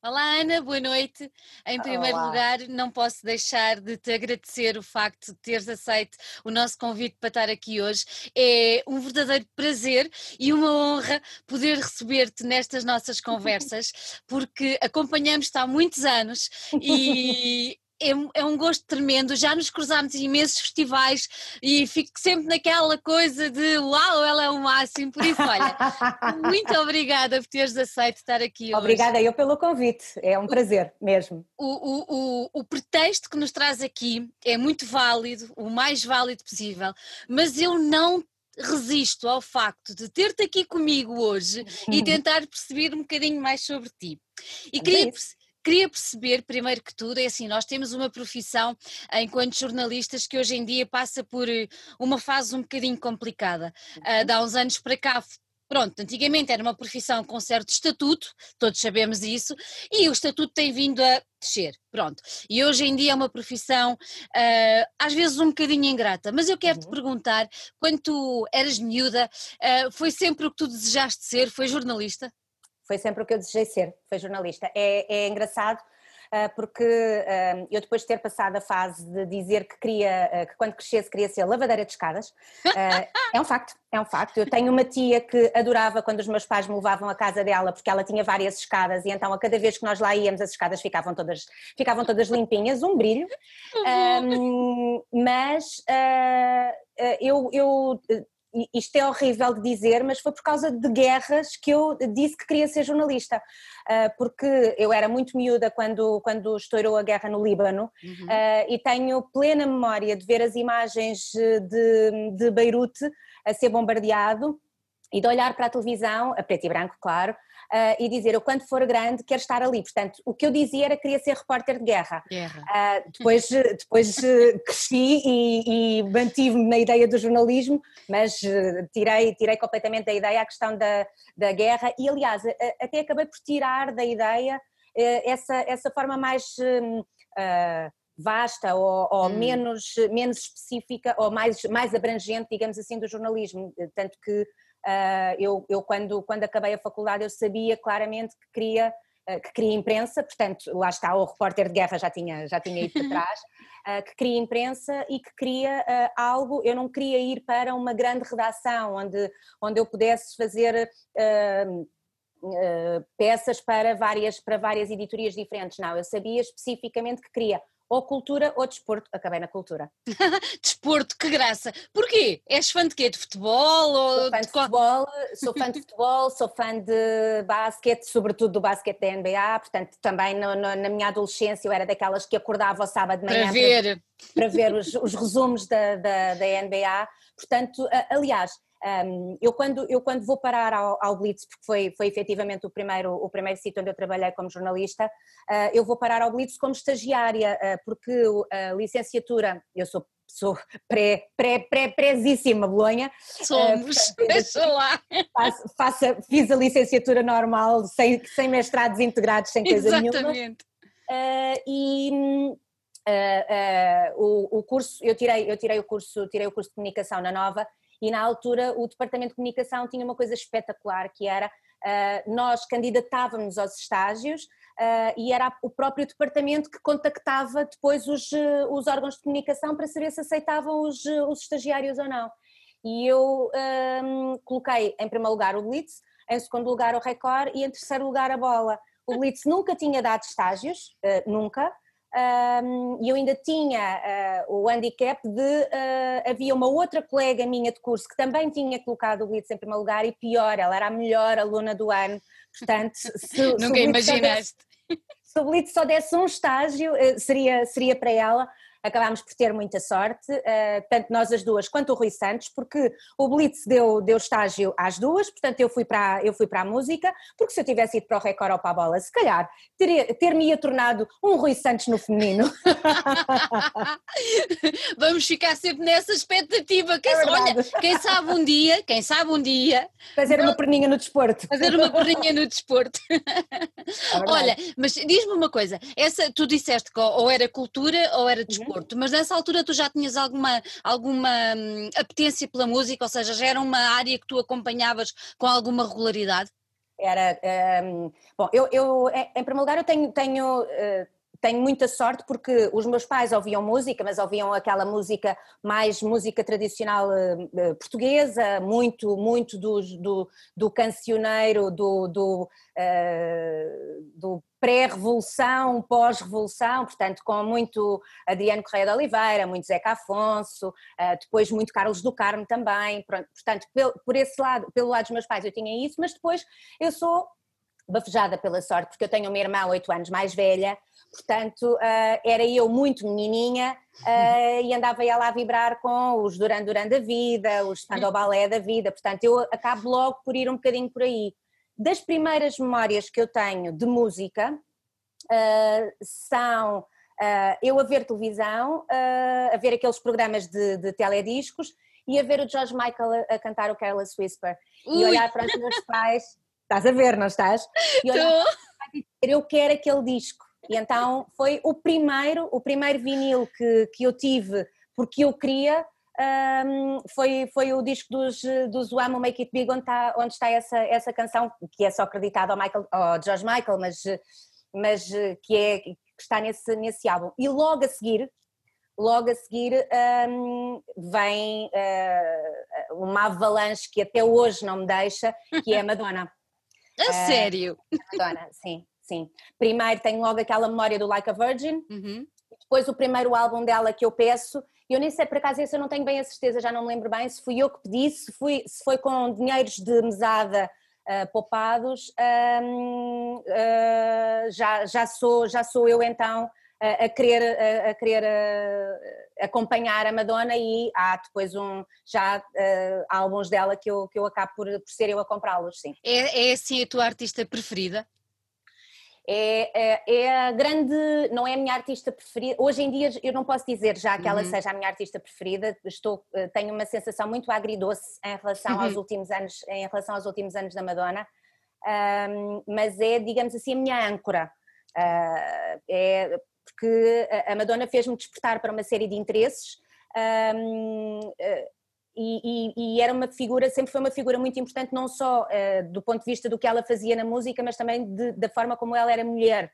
Olá Ana, boa noite. Em primeiro Olá. lugar, não posso deixar de te agradecer o facto de teres aceito o nosso convite para estar aqui hoje. É um verdadeiro prazer e uma honra poder receber-te nestas nossas conversas, porque acompanhamos-te há muitos anos e é, um- é um gosto tremendo. Já nos cruzámos em imensos festivais e fico sempre naquela coisa de uau, ela é o máximo. Por isso, olha, muito obrigada por teres aceito estar aqui hoje. Obrigada eu pelo convite, é um prazer mesmo. o, o, o, o pretexto que nos traz aqui é muito válido, o mais válido possível, mas eu não resisto ao facto de ter-te aqui comigo hoje e tentar perceber um bocadinho mais sobre ti. E queria, isso. Queria perceber, primeiro que tudo, é assim, nós temos uma profissão eh, enquanto jornalistas que hoje em dia passa por eh, uma fase um bocadinho complicada. Ah, de há uns anos para cá, pronto, antigamente era uma profissão com certo estatuto, todos sabemos isso, e o estatuto tem vindo a descer, pronto. E hoje em dia é uma profissão ah, às vezes um bocadinho ingrata, mas eu quero te Uhum. perguntar, quando tu eras miúda, ah, foi sempre o que tu desejaste ser? Foi jornalista? Foi sempre o que eu desejei ser, foi jornalista. É, é engraçado ah, porque ah, eu depois de ter passado a fase de dizer que queria, ah, que quando crescesse queria ser lavadeira de escadas, é um facto, é um facto. Eu tenho uma tia que adorava quando os meus pais me levavam à casa dela porque ela tinha várias escadas e então a cada vez que nós lá íamos as escadas ficavam todas, ficavam todas limpinhas, um brilho. Ahm, mas ah, ah, eu, eu, isto é horrível de dizer, mas foi por causa de guerras que eu disse que queria ser jornalista, Ah, porque eu era muito miúda quando, quando estourou a guerra no Líbano Uhum. ah, e tenho plena memória de ver as imagens eh, de, de Beirute a ser bombardeado e de olhar para a televisão, a preto e branco, claro, ah, e dizer eu quando for grande quero estar ali. Portanto, o que eu dizia era que queria ser repórter de guerra. Guerra. Ah, depois depois eh, cresci e, e mantive-me na ideia do jornalismo, mas eh, tirei, tirei completamente da ideia a questão da, da guerra e, aliás, até acabei por tirar da ideia eh, essa, essa forma mais ah, vasta ou, ou Hum. menos, menos específica ou mais, mais abrangente, digamos assim, do jornalismo. Tanto que ah, eu, eu quando, quando acabei a faculdade eu sabia claramente que queria eh, que queria imprensa, portanto, lá está, o repórter de guerra já tinha, já tinha ido para trás, eh, que queria imprensa e que queria eh, algo, eu não queria ir para uma grande redação onde, onde eu pudesse fazer eh, eh, peças para várias, para várias editorias diferentes, não, eu sabia especificamente que queria ou cultura ou desporto, acabei na cultura. Desporto, que graça. Porquê? És fã de quê? De futebol? Ou Sou fã de futebol, sou fã de futebol, sou fã de basquete, sobretudo do basquete da NBA, portanto também no- no- na minha adolescência eu era daquelas que acordava ao sábado de manhã Para ver. para ver os, os resumos da, da, da NBA. Portanto, aliás, hum, eu, quando, eu quando vou parar ao, ao Blitz, porque foi, foi efetivamente o primeiro, o primeiro sítio onde eu trabalhei como jornalista, ah, eu vou parar ao Blitz como estagiária, ah, porque a licenciatura, eu sou sou pré, pré, pré, prézíssima Bolonha, Somos. portanto, Deixa lá. faço, faço- fiz a licenciatura normal, sem, sem mestrados integrados, sem coisa nenhuma. Exatamente. Uh, e uh, uh, o, o curso, eu tirei, eu tirei o curso, tirei o curso de comunicação na Nova e na altura o departamento de comunicação tinha uma coisa espetacular que era uh, nós candidatávamos aos estágios uh, e era o próprio departamento que contactava depois os, uh, os órgãos de comunicação para saber se aceitavam os, os estagiários ou não. E eu um, coloquei em primeiro lugar o Blitz, em segundo lugar o Record e em terceiro lugar a bola. O Blitz nunca tinha dado estágios, nunca, um, e eu ainda tinha eh, o handicap de eh, havia uma outra colega minha de curso que também tinha colocado o Blitz em primeiro lugar e pior, ela era a melhor aluna do ano, portanto se, se Nunca desse- imaginaste. se o Blitz só desse um estágio, eh, seria, seria para ela. Acabámos por ter muita sorte, eh, tanto nós as duas quanto o Rui Santos, porque o Blitz deu, deu estágio às duas, portanto eu fui, para, eu fui para a música, porque se eu tivesse ido para o Record ou para a bola, se calhar teria- ter-me-ia tornado um Rui Santos no feminino. Vamos ficar sempre nessa expectativa. Quem, É olha, quem sabe um dia, quem sabe um dia, Fazer uma perninha no desporto. fazer uma perninha no desporto. É. Olha, mas diz-me uma coisa, essa, tu disseste que ou era cultura ou era desporto, mas nessa altura tu já tinhas alguma, alguma hum, apetência pela música, ou seja, já era uma área que tu acompanhavas com alguma regularidade? Era, um, bom, eu, eu, em primeiro lugar, eu tenho, tenho uh, tenho muita sorte porque os meus pais ouviam música, mas ouviam aquela música mais música tradicional uh, portuguesa, muito, muito do, do, do cancioneiro, do, do, uh, do pré-revolução, pós-revolução, portanto com muito Adriano Correia de Oliveira, muito Zeca Afonso, uh, depois muito Carlos do Carmo também, pronto, portanto por esse lado, pelo lado dos meus pais eu tinha isso, mas depois eu sou bafejada pela sorte, porque eu tenho uma irmã oito anos mais velha, portanto uh, era eu muito menininha uh, e andava ela a vibrar com os Duran Duran da vida, os Spandau Balé da vida, portanto eu acabo logo por ir um bocadinho por aí. Das primeiras memórias que eu tenho de música uh, são eu a ver televisão, a ver aqueles programas de, de telediscos e a ver o George Michael a, a cantar o Careless Whisper Ui. e olhar para os meus pais Estás a ver, não estás? E olhar, eu quero aquele disco. E então foi o primeiro, o primeiro vinil que, que eu tive porque eu queria um, foi, foi o disco dos, dos Wham! Make It Big onde está, onde está essa, essa canção que é só acreditada ao, Michael, ao George Michael, mas, mas que, é, que está nesse, nesse álbum. E logo a seguir, logo a seguir um, vem uh, uma avalanche que até hoje não me deixa, que é a Madonna. A uh, sério? Madonna, sim, sim. Primeiro tenho logo aquela memória do Like a Virgin, uhum. depois o primeiro álbum dela que eu peço, eu nem sei, por acaso esse eu não tenho bem a certeza, já não me lembro bem se fui eu que pedi, se, fui, se foi com dinheiros de mesada uh, poupados, um, uh, já, já, sou, já sou eu então a, a querer, a, a querer a, acompanhar a Madonna e há depois um, já uh, álbuns dela que eu, que eu acabo por, por ser eu a comprá-los, sim. É, é assim a tua artista preferida? É, é, é, a grande, não é a minha artista preferida. Hoje em dia eu não posso dizer já que ela uhum. seja a minha artista preferida. Estou, eh, tenho uma sensação muito agridoce em relação uhum. aos últimos anos, em relação aos últimos anos da Madonna. Um, mas é, digamos assim, a minha âncora. Uh, é porque a Madonna fez-me despertar para uma série de interesses um, eh, e, e, e, era uma figura, sempre foi uma figura muito importante, não só uh, do ponto de vista do que ela fazia na música, mas também de, da forma como ela era mulher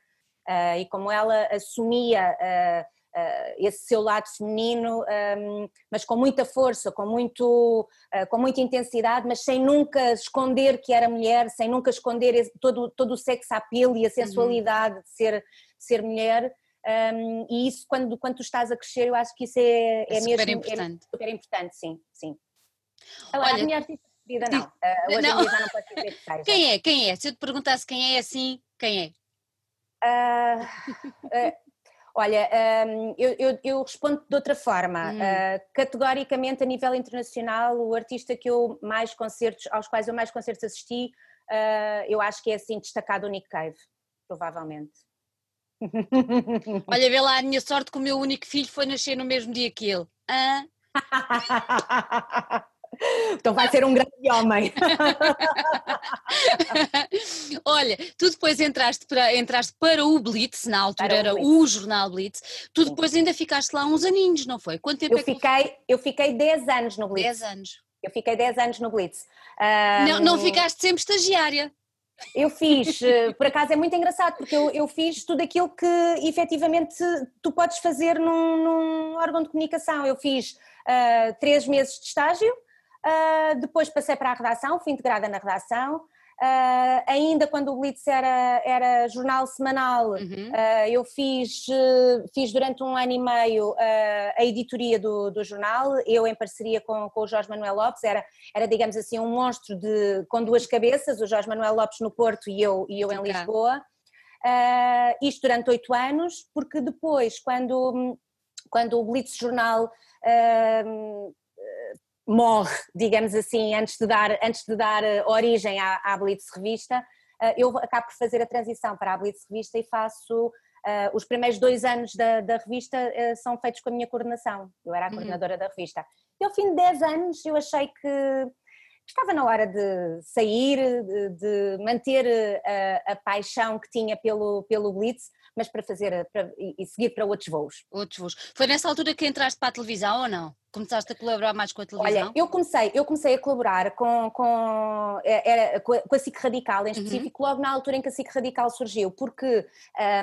uh, e como ela assumia uh, esse seu lado feminino, um, mas com muita força, com, muito, com muita intensidade, mas sem nunca esconder que era mulher, sem nunca esconder esse, todo, todo o sex appeal e a uhum. sensualidade uhum. de ser, de ser mulher. Um, e isso, quando, quando tu estás a crescer, eu acho que isso é, é, é super mesmo importante. É super importante, sim, sim. Agora, Olha, a minha artista preferida não, uh, hoje não. já não dizer que. Quem é, quem é? Se eu te perguntasse quem é assim, quem é? Uh, uh, olha, um, eu, eu, eu, respondo de outra forma. Hum. categoricamente, a nível internacional, o artista que eu mais concertos, aos quais eu mais concertos assisti, eu acho que é assim destacado o Nick Cave, provavelmente. Olha, vê lá, a minha sorte que o meu único filho foi nascer no mesmo dia que ele. Hã? Então vai ser um grande homem. Olha, tu depois entraste para, entraste para o Blitz, na altura era o jornal Blitz, tu depois ainda ficaste lá uns aninhos, não foi? Quanto tempo eu é fiquei, que... Eu fiquei 10 anos no Blitz. 10 anos. Eu fiquei 10 anos no Blitz. Um... Não, não ficaste sempre estagiária. Eu fiz, eh, por acaso é muito engraçado, porque eu, eu fiz tudo aquilo que efetivamente tu podes fazer num, num órgão de comunicação. Eu fiz uh, três meses de estágio, uh, depois passei para a redação, fui integrada na redação, Uh, ainda quando o Blitz era, era jornal semanal, uhum. uh, eu fiz, uh, fiz durante um ano e meio a editoria do, do jornal, eu em parceria com, com o Jorge Manuel Lopes, era, era digamos assim um monstro de, com duas cabeças, o Jorge Manuel Lopes no Porto e eu, e eu em Lisboa, isto durante oito anos, porque depois quando, quando o Blitz jornal morre, digamos assim, antes de dar, antes de dar eh, origem à, à Blitz Revista, eh, eu acabo por fazer a transição para a Blitz Revista e faço Uh, os primeiros dois anos da, da revista uh, são feitos com a minha coordenação, eu era a uhum. coordenadora uhum. da revista. E ao fim de 10 anos eu achei que estava na hora de sair, de, de manter a, a, paixão que tinha pelo, pelo Blitz, mas para fazer para, e seguir para outros voos. Outros voos. Foi nessa altura que entraste para a televisão ou não? Começaste a colaborar mais com a televisão? Olha, eu comecei, eu comecei a colaborar com, com, é, era, com, a, com a SIC Radical, em uhum. específico, uhum. logo na altura em que a SIC Radical surgiu, porque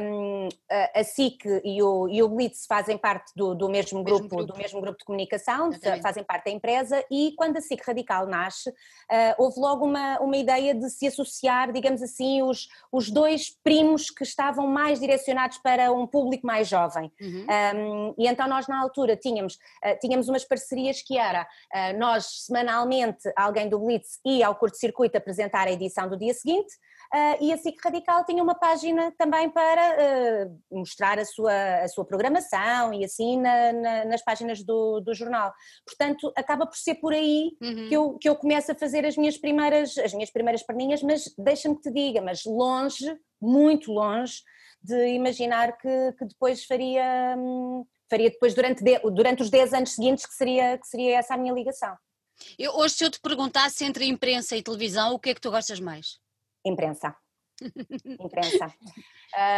um, a, a SIC e o, e o Blitz fazem parte do, do mesmo, grupo, mesmo grupo, do mesmo grupo de comunicação, Exatamente. fazem parte da empresa, e quando a SIC Radical nasce, uh, houve logo uma, uma ideia de se associar, digamos assim, os, os dois primos que estavam mais direcionados para um público mais jovem. Uhum. Um, e então nós na altura tínhamos, uh, tínhamos umas parcerias que era uh, nós semanalmente alguém do Blitz ia ao curto-circuito apresentar a edição do dia seguinte uh, e a SIC Radical tinha uma página também para mostrar a sua, a sua programação e assim na, na, nas páginas do, do jornal. Portanto, acaba por ser por aí uhum. que, eu, que eu começo a fazer as minhas primeiras, as minhas primeiras perninhas, mas deixa-me que te diga, mas longe, muito longe de imaginar que, que depois faria, hum, faria depois durante, de, durante os 10 anos seguintes que seria, que seria essa a minha ligação. Eu, hoje se eu te perguntasse entre imprensa e televisão, o que é que tu gostas mais? Imprensa. imprensa.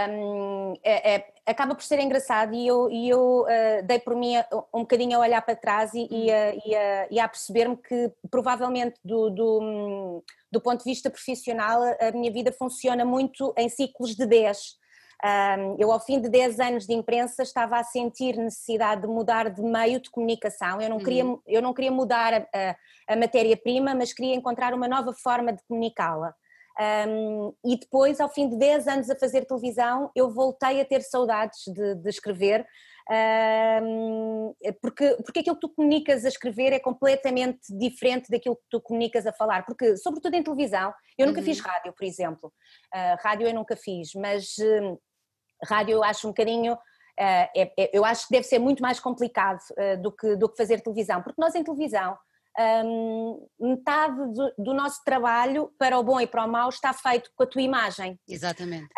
Um, é, é, acaba por ser engraçado e eu, e eu uh, dei por mim um bocadinho a olhar para trás e, e, a, e, a, e a perceber-me que provavelmente do, do, do, ponto de vista profissional a minha vida funciona muito em ciclos de 10. Eu, ao fim de 10 anos de imprensa, estava a sentir necessidade de mudar de meio de comunicação. Eu não queria, uhum. eu não queria mudar a, a, a matéria-prima, mas queria encontrar uma nova forma de comunicá-la. Um, e depois, ao fim de 10 anos a fazer televisão, eu voltei a ter saudades de, de escrever, porque, porque aquilo que tu comunicas a escrever é completamente diferente daquilo que tu comunicas a falar, porque, sobretudo em televisão, eu nunca uhum. fiz rádio, por exemplo, uh, rádio eu nunca fiz, mas uh, rádio eu acho um bocadinho. Uh, é, é, eu acho que deve ser muito mais complicado do, que, do que fazer televisão, porque nós em televisão um, metade do, do, nosso trabalho, para o bom e para o mau, está feito com a tua imagem. Exatamente.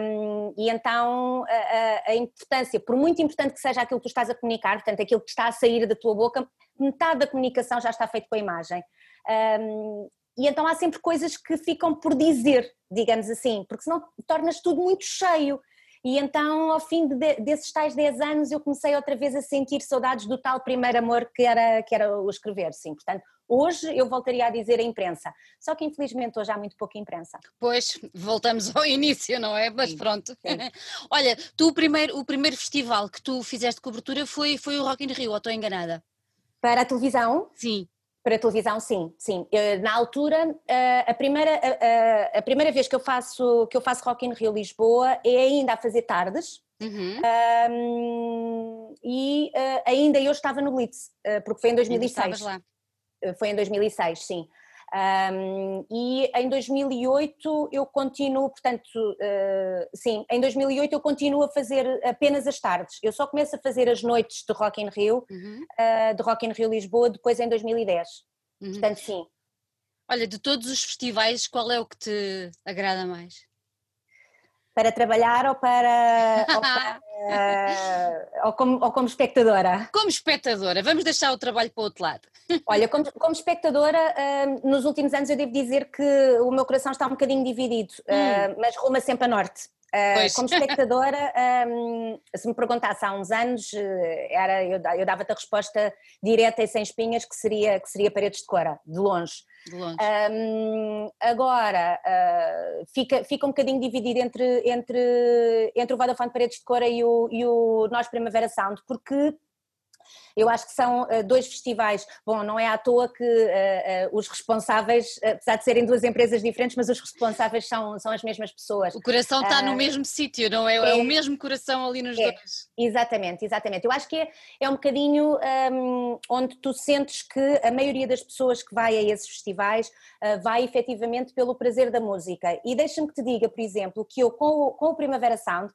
Um, e então a, a, importância, por muito importante que seja aquilo que tu estás a comunicar, portanto aquilo que está a sair da tua boca, metade da comunicação já está feito com a imagem. Um, e então há sempre coisas que ficam por dizer, digamos assim, porque senão tornas tudo muito cheio. E então, ao fim de, desses tais 10 anos, eu comecei outra vez a sentir saudades do tal primeiro amor que era, que era o escrever, sim. Portanto, hoje eu voltaria a dizer a imprensa. Só que infelizmente hoje há muito pouca imprensa. Pois, voltamos ao início, não é? Mas sim, pronto. Sim. Olha, tu o primeiro, o primeiro festival que tu fizeste cobertura foi, foi o Rock in Rio, ou estou enganada? Para a televisão? Sim. Para televisão, sim, sim. Na altura, a primeira, a, a, primeira vez que eu faço que eu faço Rock in Rio Lisboa é ainda a fazer tardes. Uhum. Um, e uh, ainda eu estava no Blitz, porque foi em 2006. Lá. Foi em 2006, sim. Um, e em 2008 eu continuo, portanto, uh, sim, em 2008 eu continuo a fazer apenas as tardes. Eu só começo a fazer as noites de Rock in Rio, uhum. uh, de Rock in Rio Lisboa, depois em 2010. Uhum. Portanto, sim. Olha, de todos os festivais, qual é o que te agrada mais? Para trabalhar ou para, ou para Uh, ou, como, ou como espectadora? Como espectadora, vamos deixar o trabalho para o outro lado. Olha, como, como espectadora, uh, nos últimos anos eu devo dizer que o meu coração está um bocadinho dividido, uh, mas ruma sempre a norte. Uh, como espectadora, um, se me perguntasse há uns anos, era, eu, eu dava-te a resposta direta e sem espinhas que seria, que seria Paredes de Cora, de longe. Um, agora, uh, fica, fica um bocadinho dividido entre, entre, entre o Vodafone Paredes de Cora e o, e o Nós Primavera Sound, porque eu acho que são uh, dois festivais. Bom, não é à toa que uh, uh, os responsáveis, apesar de serem duas empresas diferentes, mas os responsáveis são, são as mesmas pessoas. O coração está no mesmo sítio, não é? é? é? o mesmo coração ali nos é, dois. Exatamente, exatamente. Eu acho que é, é um bocadinho um, onde tu sentes que a maioria das pessoas que vai a esses festivais vai efetivamente pelo prazer da música. E deixa-me que te diga, por exemplo, que eu com o, com o Primavera Sound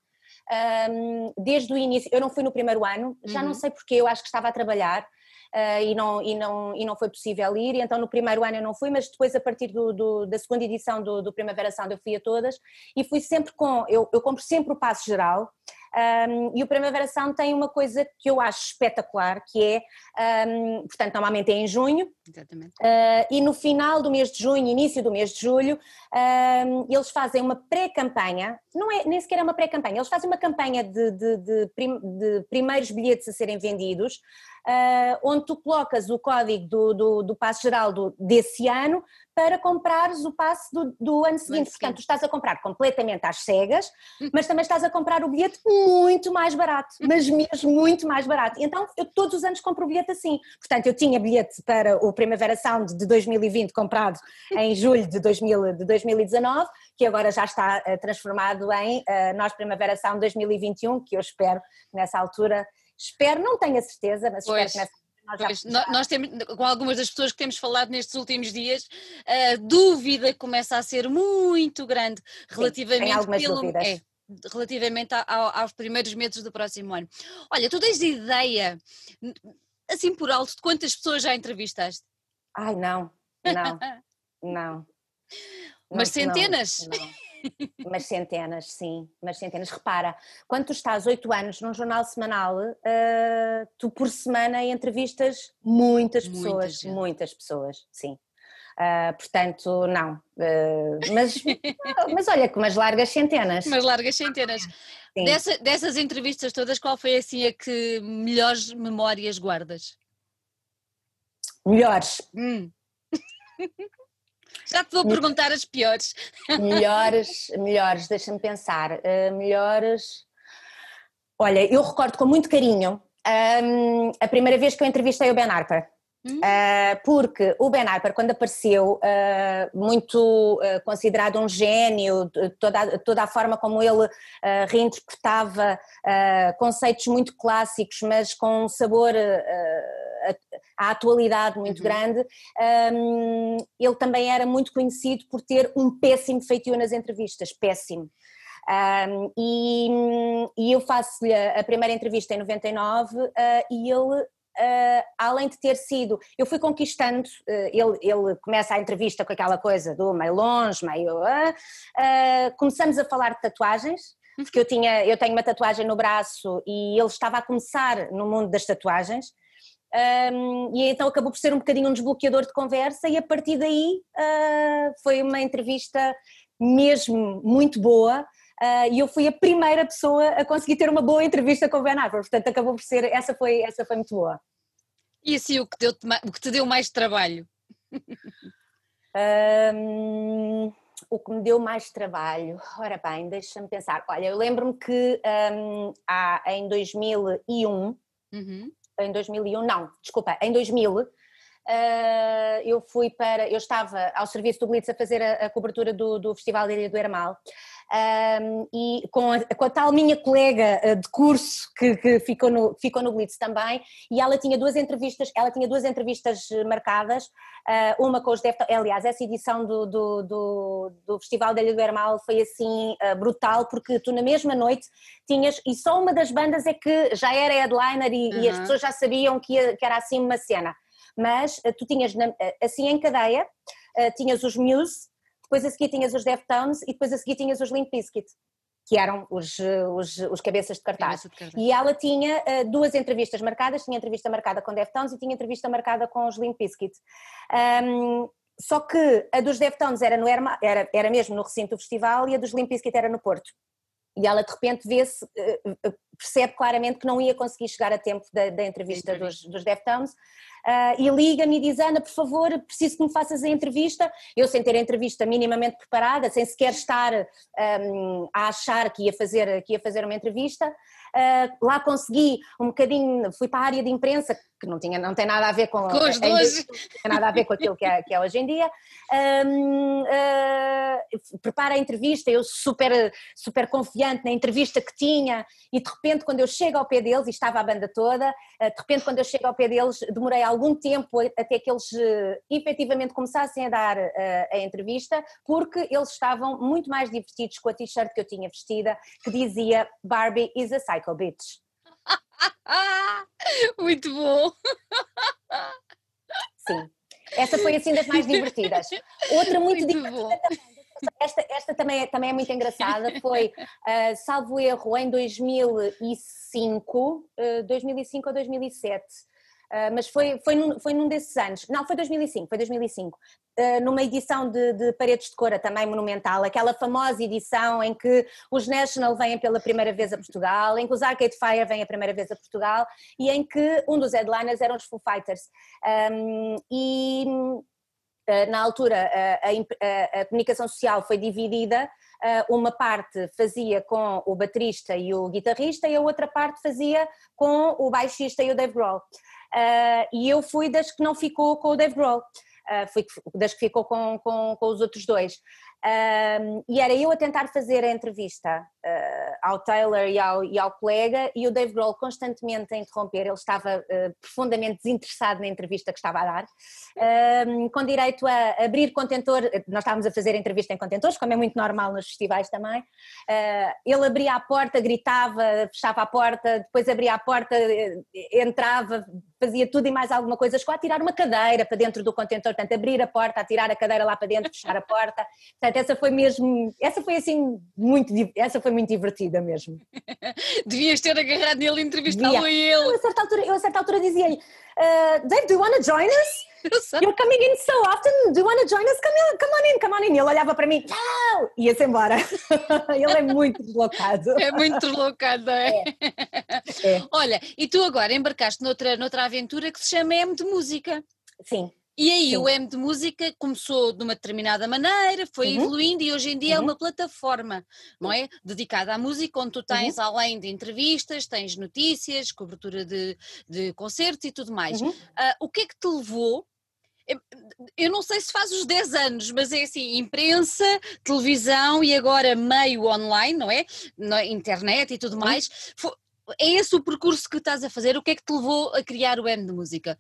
um, desde o início, eu não fui no primeiro ano, já uhum. não sei porque, eu acho que estava a trabalhar. Uh, e, não, e, não, e não foi possível ir, então no primeiro ano eu não fui, mas depois a partir do, do, da segunda edição do, do Primavera Sound eu fui a todas e fui sempre com, eu, eu compro sempre o passo geral Um, e o Primavera Sound tem uma coisa que eu acho espetacular, que é, um, portanto, normalmente é em junho, uh, e no final do mês de junho, início do mês de julho, um, eles fazem uma pré-campanha, não é, nem sequer é uma pré-campanha, eles fazem uma campanha de, de, de, prim, de primeiros bilhetes a serem vendidos, uh, onde tu colocas o código do, do, do passo geral do, desse ano para comprares o passe do, do ano seguinte. Portanto, tu estás a comprar completamente às cegas, mas também estás a comprar o bilhete muito mais barato, mas mesmo muito mais barato. Então, eu todos os anos compro o bilhete assim. Portanto, eu tinha bilhete para o Primavera Sound de 2020 comprado em julho de, 2000, de 2019, que agora já está uh, transformado em uh, Nós Primavera Sound 2021, que eu espero nessa altura Espero, não tenho a certeza, mas pois. espero que nessa Pois, nós temos, com algumas das pessoas que temos falado nestes últimos dias, a dúvida começa a ser muito grande relativamente, Sim, pelo, é, relativamente aos primeiros meses do próximo ano. Olha, tu tens ideia, assim por alto, de quantas pessoas já entrevistaste? Ai, não, não, não. Mas centenas? Não, não. Mas centenas, sim, mas centenas. Repara, quando tu estás oito anos num jornal semanal, uh, tu por semana entrevistas muitas pessoas, Muita muitas pessoas, sim. Uh, portanto, não. Uh, mas, mas olha, com umas largas centenas. Umas largas centenas. Dessa, dessas entrevistas todas, qual foi assim a que melhores memórias guardas? Melhores. Hum. Já te vou perguntar as piores. Melhores, melhores, deixa-me pensar. Uh, melhores. Olha, eu recordo com muito carinho um, a primeira vez que eu entrevistei o Ben Harper. Uh, porque o Ben Harper, quando apareceu, uh, muito considerado um gênio, toda, toda a forma como ele reinterpretava conceitos muito clássicos, mas com um sabor à atualidade muito uhum. grande, um, ele também era muito conhecido por ter um péssimo feitio nas entrevistas, péssimo. Um, e, e, eu faço-lhe a primeira entrevista em 99 uh, e ele Uh, além de ter sido, eu fui conquistando, uh, ele, ele, começa a entrevista com aquela coisa do meio longe, meio. Uh, começamos a falar de tatuagens, porque eu, tinha, eu tenho uma tatuagem no braço e ele estava a começar no mundo das tatuagens. Um, e então acabou por ser um bocadinho um desbloqueador de conversa, e a partir daí foi uma entrevista mesmo muito boa. Uh, e eu fui a primeira pessoa a conseguir ter uma boa entrevista com o Ben Harper, portanto acabou por ser, essa foi, essa foi muito boa. E assim, o que, deu o que te deu mais trabalho? Um, o que me deu mais trabalho, ora bem, deixa-me pensar. Olha, eu lembro-me que um, há, em 2001, uhum. Em 2001, não, desculpa, em 2000, uh, eu fui para, eu estava ao serviço do Blitz a fazer a, a cobertura do, do Festival da Ilha do Hermal um, e com a, com a, tal minha colega eh, de curso que, que, ficou, no, ficou no Blitz também, e ela tinha duas entrevistas, ela tinha duas entrevistas eh, marcadas, uh, uma com os Deftones, aliás, essa edição do, do, do, do Festival da Ilha do Hermal foi assim uh, brutal, porque tu na mesma noite tinhas, e só uma das bandas é que já era headliner e, uhum. e as pessoas já sabiam que, ia, que era assim uma cena, mas tu tinhas assim em cadeia, tinhas os Muse, depois a seguir tinhas os Deftones e depois a seguir tinhas os Limp Bizkit que eram os, os, os cabeças de cartaz. de cartaz. E ela tinha uh, duas entrevistas marcadas, tinha entrevista marcada com Deftones e tinha entrevista marcada com os Limp Bizkit. Um, só que a dos Deftones era, no Erma, era, era mesmo no recinto do festival e a dos Limp Bizkit era no Porto. E ela de repente vê-se, uh, percebe claramente que não ia conseguir chegar a tempo da, da entrevista dos, dos Deftones uh, e liga-me e diz: Ana, por favor, preciso que me faças a entrevista. Eu, sem ter a entrevista minimamente preparada, sem sequer estar um, a achar que ia, fazer, que ia fazer uma entrevista, uh, lá consegui um bocadinho, fui para a área de imprensa, que não, tinha, não tem nada a ver com, com os dois. não tem nada a ver com aquilo que é, que é hoje em dia. Um, uh, ah, prepara a entrevista, eu super, super confiante na entrevista que tinha, e de repente, quando eu chego ao pé deles, e estava a banda toda, uh, de repente, quando eu chego ao pé deles, demorei algum tempo até que eles uh, efetivamente começassem a dar uh, a entrevista, porque eles estavam muito mais divertidos com a t-shirt que eu tinha vestida, que dizia Barbie is a psycho bitch. Muito bom! Sim, essa foi assim das mais divertidas. Outra muito, muito divertida esta, esta também, é, também é muito engraçada, foi, uh, salvo erro, em 2005, uh, 2005 ou 2007, Uh, mas foi, foi, num, foi num desses anos, não, foi 2005, foi 2005, uh, numa edição de, de, Paredes de Cora também monumental, aquela famosa edição em que os National vêm pela primeira vez a Portugal, em que os Arcade Fire vêm a primeira vez a Portugal e em que um dos headliners eram os Foo Fighters. Um, e uh, na altura a, a, a, comunicação social foi dividida, uma parte fazia com o baterista e o guitarrista e a outra parte fazia com o baixista e o Dave Grohl. E eu fui das que não ficou com o Dave Grohl, uh, fui das que ficou com, com, com os outros dois. Um, e era eu a tentar fazer a entrevista uh, ao Taylor e ao, e ao, colega e o Dave Grohl constantemente a interromper, ele estava uh, profundamente desinteressado na entrevista que estava a dar, um, com direito a abrir contentor, nós estávamos a fazer entrevista em contentores, como é muito normal nos festivais também, uh, ele abria a porta, gritava, fechava a porta, depois abria a porta, entrava, fazia tudo e mais alguma coisa, chegou a tirar uma cadeira para dentro do contentor, portanto abrir a porta, a tirar a cadeira lá para dentro, fechar a porta, portanto Portanto, essa foi mesmo, essa foi assim muito, essa foi muito divertida mesmo. Devias ter agarrado nele e entrevistá-lo a ele. Eu a certa altura, eu a certa altura dizia-lhe, uh, Dave, do you want to join us? You're coming in so often, do you want to join us? Come, in, come on in, come on in. E ele olhava para mim, tchau, e ia-se embora. ele é muito deslocado. É muito deslocado, é? é? é? Olha, e tu agora embarcaste noutra, noutra aventura que se chama M de Música. Sim. E aí Sim. o M de Música começou de uma determinada maneira, foi uhum. evoluindo e hoje em dia uhum. é uma plataforma, não é? Dedicada à música, onde tu tens, uhum. além de entrevistas, tens notícias, cobertura de, de concertos e tudo mais. Uh, o que é que te levou eu não sei se faz os 10 anos, mas é assim, imprensa, televisão e agora meio online, não é? Na internet e tudo mais. É esse o percurso que estás a fazer? O que é que te levou a criar o M de Música?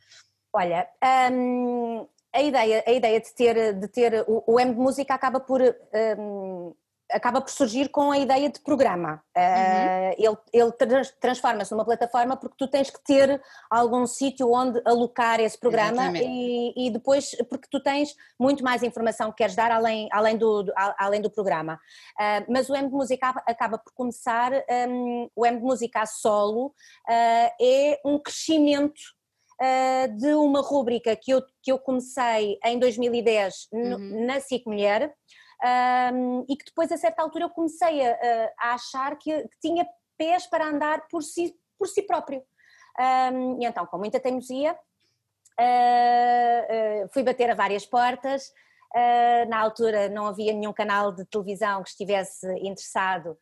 Olha, um, a ideia, a ideia de ter, de ter o, o M de música acaba por um, acaba por surgir com a ideia de programa. Uhum. Uh, ele ele transforma-se numa plataforma porque tu tens que ter algum sítio onde alocar esse programa e, e, depois porque tu tens muito mais informação que queres dar além, além, do, do além do programa. Uh, mas o M de Música acaba por começar, um, o M de Música a solo uh, é um crescimento uh, de uma rúbrica que eu, que eu comecei em 2010 uhum. na SIC Mulher um, e que depois a certa altura eu comecei a, a achar que, que, tinha pés para andar por si, por si próprio. Um, e então, com muita teimosia, uh, uh, fui bater a várias portas. Uh, na altura não havia nenhum canal de televisão que estivesse interessado,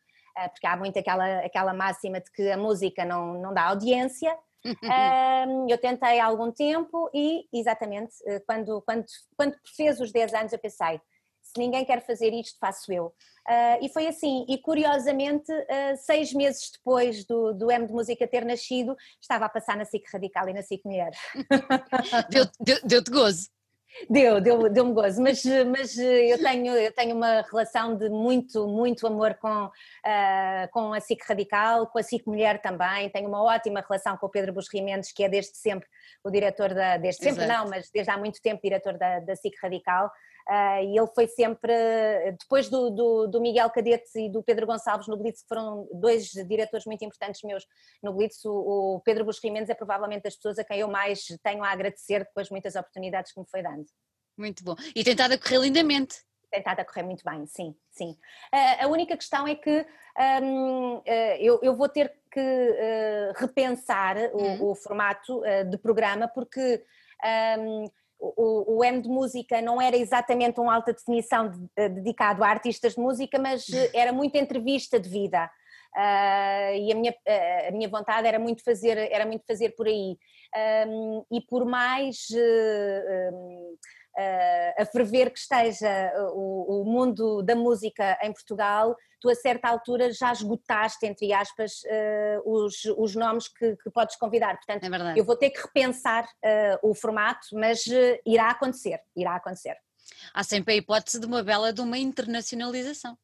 porque há muito aquela, aquela máxima de que a música não, não dá audiência um, eu tentei há algum tempo e, exatamente, eh, quando, quando, quando fez os 10 anos, eu pensei: se ninguém quer fazer isto, faço eu. Uh, e foi assim, e curiosamente, uh, seis meses depois do, do M de Música ter nascido, estava a passar na SIC Radical e na SIC Mulher. Deu-te deu, deu gozo. Deu, deu, deu-me gozo, mas, mas eu, tenho, eu tenho uma relação de muito, muito amor com, uh, com a SIC Radical, com a SIC Mulher também, tenho uma ótima relação com o Pedro Busrimentos, que é desde sempre o diretor da, desde sempre Exato. não, mas desde há muito tempo diretor da, da SIC Radical, e ele foi sempre, depois do, do, do, Miguel Cadete e do Pedro Gonçalves no Blitz, que foram dois diretores muito importantes meus no Blitz, o, o Pedro Busrimentos é provavelmente das pessoas a quem eu mais tenho a agradecer depois muitas oportunidades que me foi dando. Muito bom. E tentado a correr lindamente. Tentado a correr muito bem, sim, sim. Uh, a única questão é que um, uh, eu, eu, vou ter que uh, repensar uhum. o, o, formato de programa, porque um, o, o, M de música não era exatamente um alta definição de, de, dedicado a artistas de música, mas eh, era muita entrevista de vida. Uh, e a minha, uh, a minha vontade era muito fazer, era muito fazer por aí. Um, e por mais uh, um, a ferver que esteja o, o, mundo da música em Portugal, tu a certa altura já esgotaste, entre aspas, os, os nomes que, que podes convidar. Portanto, é eu vou ter que repensar o formato, mas irá acontecer, irá acontecer. Há sempre a hipótese de uma bela de uma internacionalização.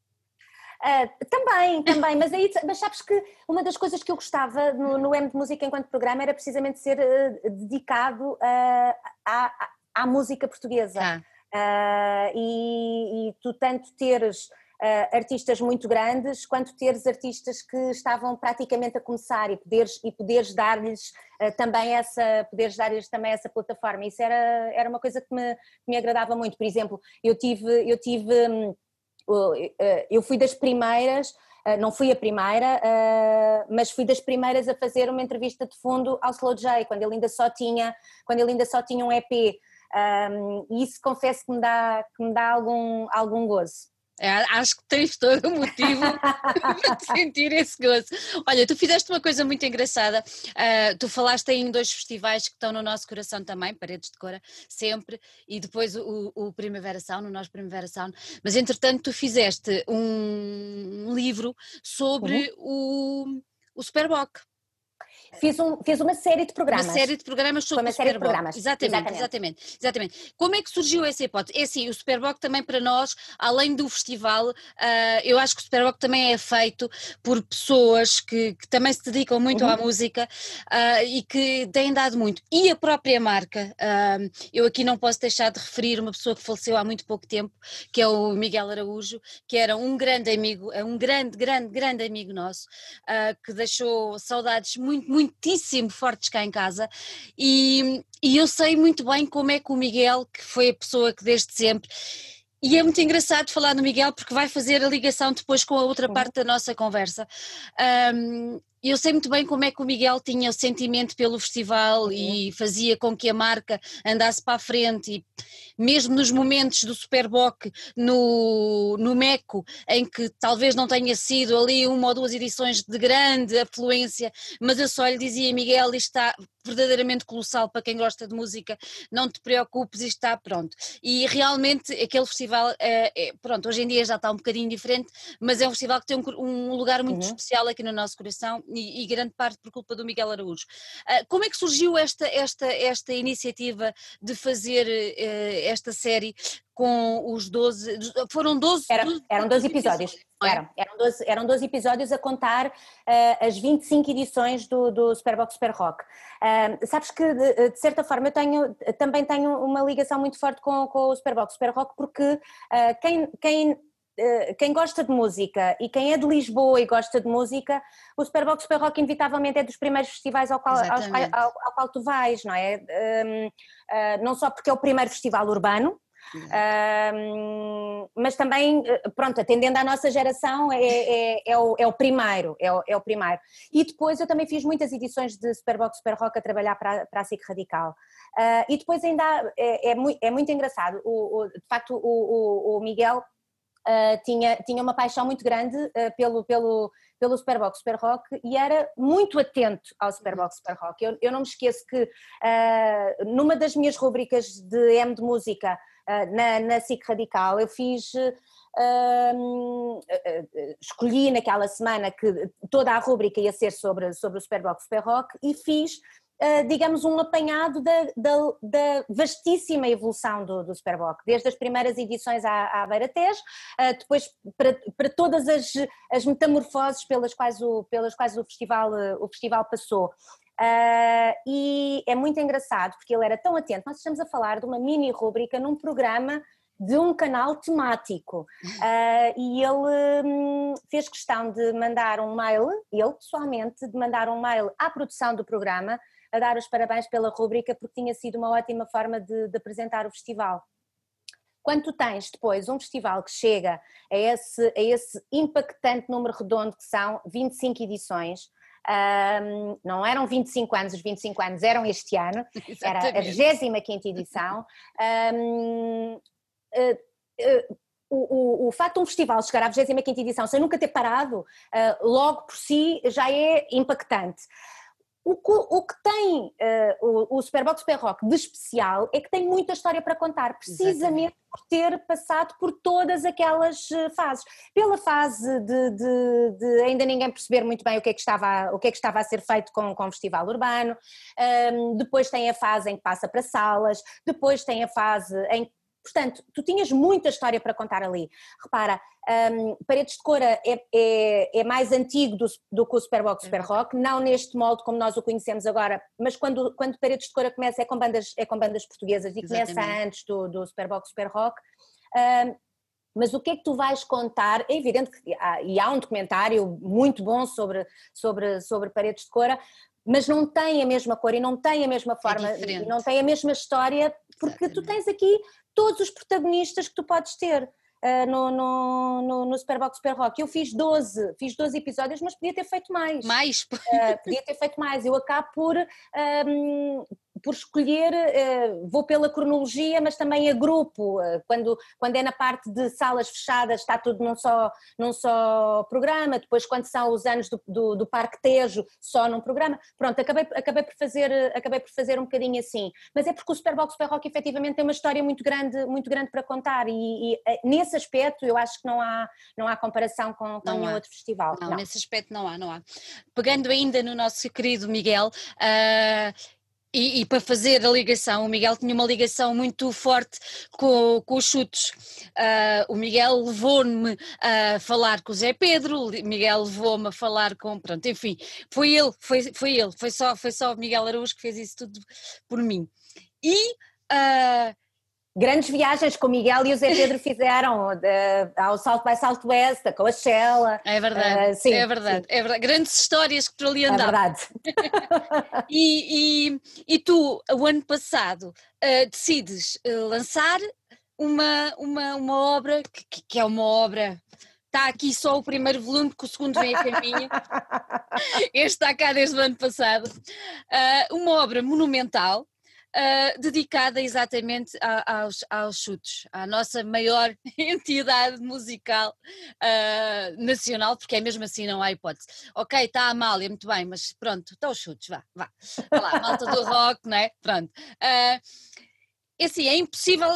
Uh, também, também, mas, aí, mas sabes que uma das coisas que eu gostava no, no M de Música enquanto programa era precisamente ser uh, dedicado uh, à, à, música portuguesa. Ah. Uh, e, e, tu tanto teres uh, artistas muito grandes quanto teres artistas que estavam praticamente a começar e poderes, e poderes dar-lhes uh, também essa poderes dar-lhes também essa plataforma isso era, era uma coisa que me, que me agradava muito por exemplo eu tive eu tive um, eu fui das primeiras não fui a primeira, mas fui das primeiras a fazer uma entrevista de fundo ao Slow J, quando ele ainda só tinha, quando ele ainda só tinha um EP. Um, e isso confesso que me dá, que me dá algum, algum gozo. É, acho que tens todo o motivo para sentir esse gozo. Olha, tu fizeste uma coisa muito engraçada. Uh, tu falaste em dois festivais que estão no nosso coração também, Paredes de Cora, sempre, e depois o, o Primavera Sound, o nosso Primavera Sound. Mas entretanto, tu fizeste um livro sobre uhum. o, o Superboc. Fiz, um, fiz uma série de programas. Uma série de programas sobre uma o série de programas. Exatamente, exatamente, exatamente, exatamente. Como é que surgiu essa hipótese? É assim, o Superboc também para nós, além do festival, uh, eu acho que o Superboc também é feito por pessoas que, que também se dedicam muito uhum. à música uh, e que têm dado muito. E a própria marca, uh, eu aqui não posso deixar de referir uma pessoa que faleceu há muito pouco tempo, que é o Miguel Araújo, que era um grande amigo, é um grande, grande, grande amigo nosso, que deixou saudades muito muitíssimo fortes cá em casa e, e eu sei muito bem como é que o Miguel, que foi a pessoa que desde sempre e é muito engraçado falar no Miguel porque vai fazer a ligação depois com a outra parte da nossa conversa. Um, eu sei muito bem como é que o Miguel tinha o sentimento pelo festival uhum. e fazia com que a marca andasse para a frente e mesmo nos momentos do Superboc no, no Meco, em que talvez não tenha sido ali uma ou duas edições de grande afluência, mas eu só lhe dizia, Miguel, isto está verdadeiramente colossal para quem gosta de música, não te preocupes, isto está pronto. E realmente aquele festival, é, é, pronto, hoje em dia já está um bocadinho diferente, mas é um festival que tem um, um lugar muito uhum. especial aqui no nosso coração e, e, grande parte por culpa do Miguel Araújo. Uh, como é que surgiu esta, esta, esta iniciativa de fazer uh, esta série com os 12, foram 12... Era, eram 12 episódios, é? eram, eram, 12, eram 12 episódios a contar uh, as 25 edições do, do Superbox Super Rock. Uh, sabes que, de, de, certa forma, eu tenho, também tenho uma ligação muito forte com, com o Superbox Super Rock, porque uh, quem, quem quem gosta de música e quem é de Lisboa e gosta de música, o Superbox Super Rock inevitavelmente é dos primeiros festivais ao qual, ao, ao, ao qual tu vais, não é? Um, uh, não só porque é o primeiro festival urbano, um, mas também, eh, pronto, atendendo à nossa geração, é, é, é, o, é o primeiro, é o, é o primeiro. E depois eu também fiz muitas edições de Superbox Super Rock a trabalhar para, para a SIC Radical. Uh, e depois ainda é, é, muito, é muito engraçado, o, de facto o, o Miguel Uh, tinha, tinha uma paixão muito grande uh, pelo, pelo, pelo Superbox Super Rock e era muito atento ao Superbox Super Rock. Eu, eu não me esqueço que uh, numa das minhas rubricas de M de música na, na SIC Radical, eu fiz. Uh, escolhi naquela semana que toda a rúbrica ia ser sobre, sobre o Superbox Super Rock e fiz, uh, digamos, um apanhado da, da, da vastíssima evolução do, do Superbox, desde as primeiras edições à, à Beira Tejo, uh, depois para, para todas as, as metamorfoses pelas quais o, pelas quais o, festival, o festival passou. Uh, e é muito engraçado porque ele era tão atento. Nós estamos a falar de uma mini rúbrica num programa de um canal temático uh, e ele um, fez questão de mandar um mail, ele pessoalmente, de mandar um mail à produção do programa a dar os parabéns pela rúbrica porque tinha sido uma ótima forma de, de apresentar o festival. Quando tu tens depois um festival que chega a esse, a esse impactante número redondo que são 25 edições, um, não eram 25 anos, os 25 anos eram este ano, era a 25 edição. Um, uh, uh, o, o, o facto de um festival chegar à 25 edição sem nunca ter parado, uh, logo por si já é impactante. O, o que tem uh, o, o Superbox Super Rock de especial é que tem muita história para contar, precisamente Exatamente. por ter passado por todas aquelas eh, fases. Pela fase de, de, de, ainda ninguém perceber muito bem o que é que estava, o que é que estava a ser feito com, com o Festival Urbano, um, ehm, depois tem a fase em que passa para salas, depois tem a fase em que portanto, tu tinhas muita história para contar ali. Repara, um, Paredes de Cora é, é, é mais antigo do, do, que o Superbox Super Rock, não neste molde como nós o conhecemos agora, mas quando, quando Paredes de Cora começa é com bandas, é com bandas portuguesas e Exatamente. começa antes do, do Superbox Super Rock. Um, mas o que é que tu vais contar? É evidente que há, e há um documentário muito bom sobre, sobre, sobre Paredes de Cora, mas não tem a mesma cor e não tem a mesma é forma é e não tem a mesma história, porque Exatamente. tu tens aqui todos os protagonistas que tu podes ter. Uh, no, no, no, no Superbox Super Rock. Eu fiz 12, fiz 12 episódios, mas podia ter feito mais. Mais? Uh, podia ter feito mais. Eu acabo por um, por escolher, eh, vou pela cronologia, mas também a grupo. Eh, quando, quando é na parte de salas fechadas, está tudo num só, num só programa. Depois, quando são os anos do, do, do Parque Tejo, só num programa. Pronto, acabei, acabei, por fazer, acabei por fazer um bocadinho assim. Mas é porque o Superbox Super Rock efetivamente tem uma história muito grande, muito grande para contar. E, e eh, nesse aspecto, eu acho que não há, não há comparação com, com nenhum outro festival. Não, não, nesse aspecto não há, não há. Pegando ainda no nosso querido Miguel. Uh e, e, para fazer a ligação, o Miguel tinha uma ligação muito forte com, com os chutes. Uh, o Miguel levou-me a falar com o Zé Pedro, o Miguel levou-me a falar com. Pronto, enfim, foi ele, foi, foi ele, foi só, foi só o Miguel Araújo que fez isso tudo por mim. E uh, grandes viagens com o Miguel e o Zé Pedro fizeram uh, ao South by Southwest, com a Shella. É verdade, uh, sim, é verdade, sim. é verdade. Grandes histórias que tu ali andavam. É verdade. e, e, e, tu, o ano passado, uh, decides lançar uma, uma, uma obra que, que é uma obra está aqui só o primeiro volume, porque o segundo vem a caminho. este está cá desde o ano passado. Uh, uma obra monumental, uh, dedicada exatamente a, aos, aos chutes, à nossa maior entidade musical uh, nacional, porque é mesmo assim, não há hipótese. Ok, está a Amália, muito bem, mas pronto, está os chutes, vá, vá. Vá lá, malta do rock, não é? Pronto. Uh, assim, é impossível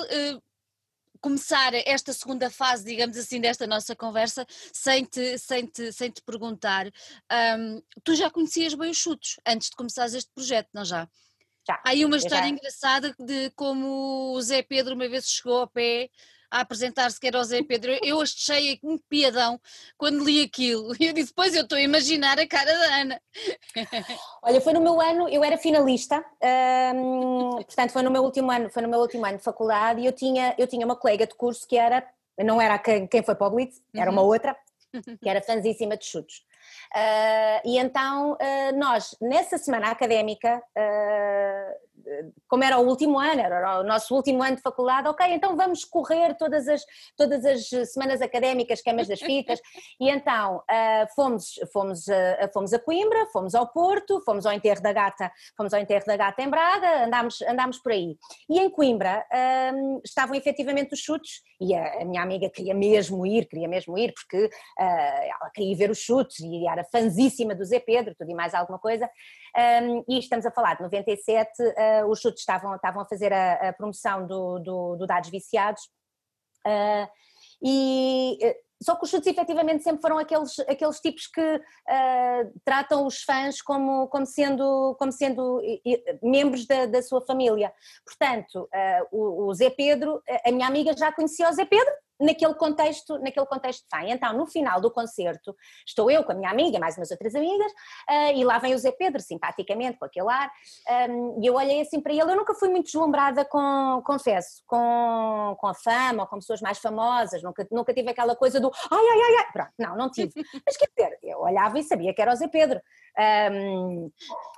começar esta segunda fase, digamos assim, desta nossa conversa, sem te, sem te, sem te perguntar. Um, tu já conhecias bem os chutes antes de começares este projeto, não já? Já. Há aí uma história já... engraçada de como o Zé Pedro uma vez chegou ao pé a apresentar-se que era o Zé Pedro. Eu achei um piadão quando li aquilo. E eu disse, pois eu estou a imaginar a cara da Ana. Olha, foi no meu ano, eu era finalista, hum, portanto foi no meu último ano, foi no meu último ano de faculdade e eu tinha, eu tinha uma colega de curso que era, não era quem, quem foi para o Blitz, era uma uhum. outra, que era fãzíssima de chutos. Uh, e então uh, nós, nessa semana académica, uh, como era o último ano, era o nosso último ano de faculdade, ok, então vamos correr todas as, todas as semanas académicas, queimas das fitas, e então uh, fomos, fomos, uh, fomos a Coimbra, fomos ao Porto, fomos ao enterro da gata, fomos ao enterro da gata em Braga, andámos, andámos por aí. E em Coimbra uh, estavam efetivamente os chutes, e a, a, minha amiga queria mesmo ir, queria mesmo ir, porque ela queria ver os chutes, e era fanzíssima do Zé Pedro, tudo e mais alguma coisa, um, e estamos a falar de 97, uh, os chutes estavam, estavam a fazer a, a promoção do, do, do, Dados Viciados. Uh, e eh, só que os chutes efetivamente sempre foram aqueles, aqueles tipos que uh, tratam os fãs como, como sendo, como sendo membros da, da sua família. Portanto, uh, o, o Zé Pedro, a minha amiga já conhecia o Zé Pedro, naquele contexto, naquele contexto fã. Então, no final do concerto, estou eu com a minha amiga, mais umas outras amigas, uh, e lá vem o Zé Pedro, simpaticamente, com aquele ar, um, e eu olhei assim para ele, eu nunca fui muito deslumbrada com, confesso, com, com a fama, ou com pessoas mais famosas, nunca, nunca tive aquela coisa do ai, ai, ai, ai, pronto, não, não tive. Mas quer dizer, eu olhava e sabia que era o Zé Pedro. Um,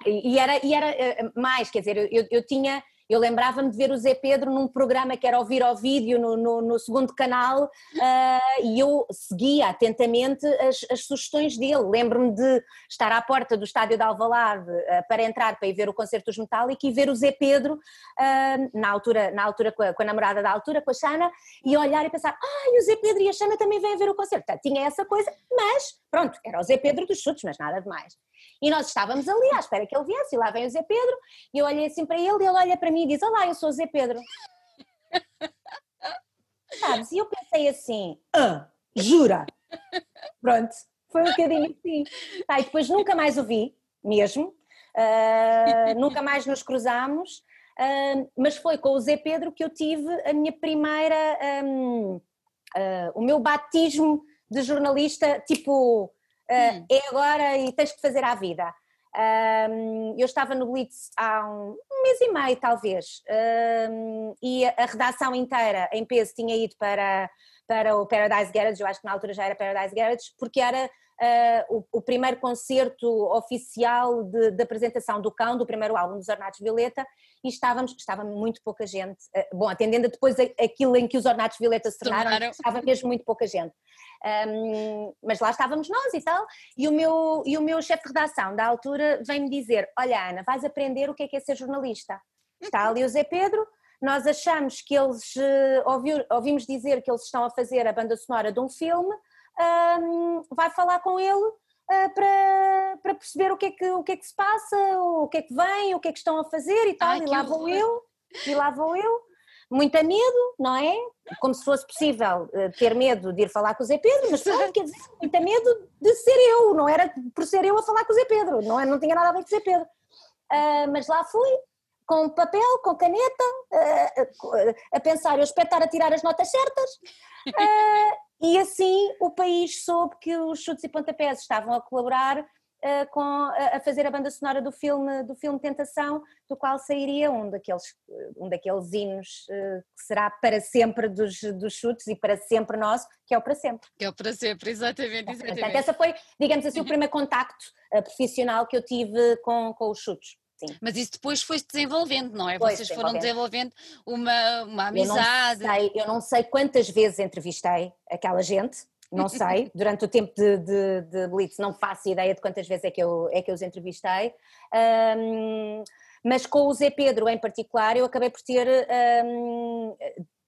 e, era, e era eh, mais, quer dizer, eu, eu tinha eu lembrava-me de ver o Zé Pedro num programa que era ouvir ao vídeo no, no, no segundo canal uh, e eu seguia atentamente as, as sugestões dele. Lembro-me de estar à porta do estádio de Alvalade uh, para entrar para ir ver o concerto dos Metallica e ver o Zé Pedro, uh, na altura, na altura com a, com a, namorada da altura, com a Xana, e olhar e pensar, ai, o Zé Pedro e a Xana também vêm ver o concerto. Portanto, tinha essa coisa, mas pronto, era o Zé Pedro dos chutes, mas nada de mais. E nós estávamos ali à espera que ele viesse, e lá vem o Zé Pedro, e eu olhei assim para ele, e ele olha para mim e diz: Olá, eu sou o Zé Pedro. Sabes? E eu pensei assim: ah, jura? Pronto, foi um bocadinho assim. Tá, e depois nunca mais o vi, mesmo, uh, nunca mais nos cruzámos. uh, mas foi com o Zé Pedro que eu tive a minha primeira, um, uh, o meu batismo de jornalista, tipo, hum. é agora e tens que fazer à vida. Um, eu estava no Blitz há um, um mês e meio, talvez, um, e a, a, redação inteira em peso tinha ido para, para o Paradise Garage, eu acho que na altura já era Paradise Garage, porque era uh, o, o, primeiro concerto oficial de, de, apresentação do Cão, do primeiro álbum dos Ornatos Violeta, e estávamos, estava muito pouca gente, uh, bom, atendendo depois aquilo em que os Ornatos Violeta se tornaram, tornaram. estava mesmo muito pouca gente. Um, mas lá estávamos nós e tal, e o meu, e o meu chefe de redação da altura vem-me dizer, olha Ana, vais aprender o que é que é ser jornalista. Está ali o Zé Pedro, nós achamos que eles, uh, ouvimos dizer que eles estão a fazer a banda sonora de um filme, um, vai falar com ele uh, para, para perceber o que, é que, o que é que se passa, o que é que vem, o que é que estão a fazer e tal, Ai, e lá vou eu, e lá vou eu, muito a medo, não é? Como se fosse possível uh, ter medo de ir falar com o Zé Pedro, mas pronto, quer dizer, muito a medo de ser eu, não era por ser eu a falar com o Zé Pedro, não, é, não tinha nada a ver com o Zé Pedro. Uh, mas lá fui, com papel, com caneta, uh, a pensar, eu espero estar a tirar as notas certas, e assim o país soube que os chutes e pontapés estavam a colaborar uh, com, a, a fazer a banda sonora do filme, do filme Tentação, do qual sairia um daqueles, um daqueles hinos uh, que será para sempre dos, dos chutes e para sempre nosso, que é o Para Sempre. Que é o Para Sempre, exatamente. exatamente. Portanto, essa foi, digamos assim, o primeiro contacto uh, profissional que eu tive com, com os chutes. Sim. Mas isso depois foi-se desenvolvendo, não é? Foi Vocês foram desenvolvendo uma, uma amizade. Eu não, sei, eu não sei quantas vezes entrevistei aquela gente, não sei, durante o tempo de, de, de, Blitz, não faço ideia de quantas vezes é que eu, é que eu os entrevistei. Um, mas com o Zé Pedro em particular, eu acabei por ter, um,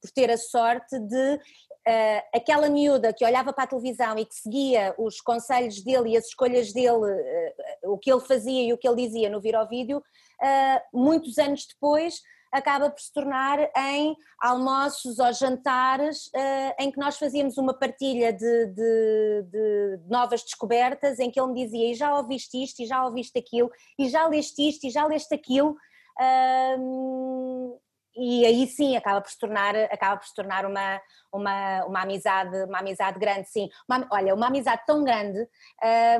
por ter a sorte de uh, aquela miúda que olhava para a televisão e que seguia os conselhos dele e as escolhas dele, uh, o que ele fazia e o que ele dizia no vir ao vídeo, uh, muitos anos depois acaba por se tornar em almoços ou jantares em que nós fazíamos uma partilha de, de, de, novas descobertas, em que ele me dizia e já ouviste isto, e já ouviste aquilo, e já leste isto, e já leste aquilo, e aí sim acaba por se tornar, acaba por se tornar uma, uma, uma, amizade, uma amizade grande, sim. Uma, olha, uma amizade tão grande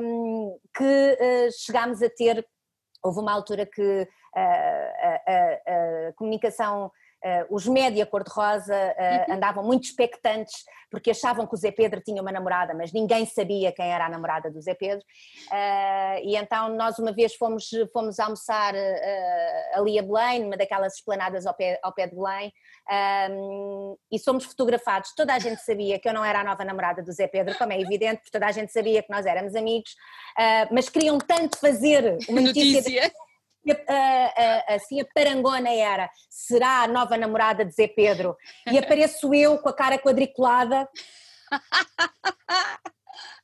um, que uh, chegámos a ter, houve uma altura que uh, a, a, a comunicação Uh, os média cor-de-rosa uh, andavam muito expectantes porque achavam que o Zé Pedro tinha uma namorada, mas ninguém sabia quem era a namorada do Zé Pedro. Uh, e então nós uma vez fomos, fomos almoçar ali a Belém, numa daquelas esplanadas ao pé, ao pé de Belém, um, e somos fotografados. Toda a gente sabia que eu não era a nova namorada do Zé Pedro, como é evidente, porque toda a gente sabia que nós éramos amigos, mas queriam tanto fazer uma notícia. notícia a, a, assim a parangona era, será a nova namorada de Zé Pedro? E apareço eu com a cara quadriculada.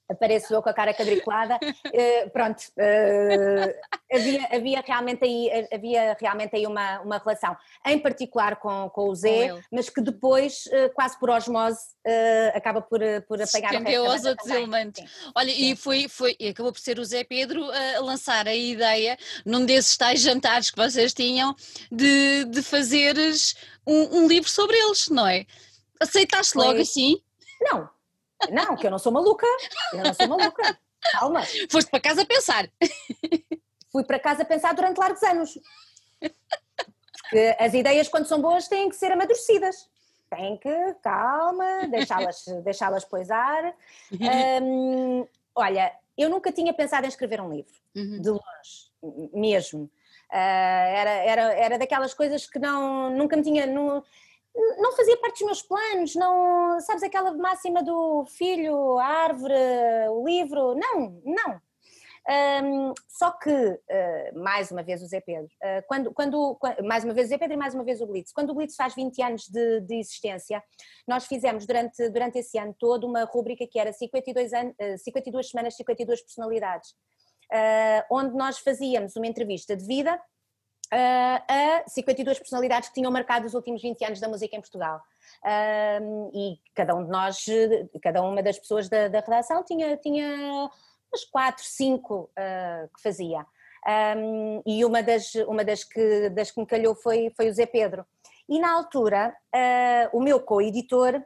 apareço eu com a cara quadriculada, uh, pronto, uh, havia, havia, realmente aí, havia realmente aí uma, uma relação, em particular com, com o Zé, com mas que depois, uh, quase por osmose, acaba por, por apagar o aos outros elementos. Sim. Olha, Sim. e foi, foi, e acabou por ser o Zé Pedro a lançar a ideia, num desses tais jantares que vocês tinham, de, de fazeres um, um livro sobre eles, não é? Aceitaste foi. logo assim? Não, não, que eu não sou maluca. Eu não sou maluca. Calma. Foste para casa pensar. Fui para casa pensar durante largos anos. Porque as ideias, quando são boas, têm que ser amadurecidas. Tem que, calma, deixá-las deixá poisar. Um, olha, eu nunca tinha pensado em escrever um livro, uhum. de longe, mesmo. Uh, era, era, era daquelas coisas que não, nunca me tinha. Não, não fazia parte dos meus planos, não, sabes aquela máxima do filho, a árvore, o livro, não, não. Um, só que, uh, mais uma vez o Zé Pedro, uh, quando, quando, mais uma vez o Zé Pedro e mais uma vez o Blitz, quando o Blitz faz 20 anos de, de existência, nós fizemos durante, durante esse ano todo uma rúbrica que era 52, an, uh, 52 semanas, 52 personalidades, onde nós fazíamos uma entrevista de vida a 52 personalidades que tinham marcado os últimos 20 anos da música em Portugal. e cada um de nós, cada uma das pessoas da, da redação tinha, tinha umas 4, 5 uh, que fazia. Um, e uma das, uma das, que, das que me calhou foi, foi o Zé Pedro. E na altura, uh, o meu co-editor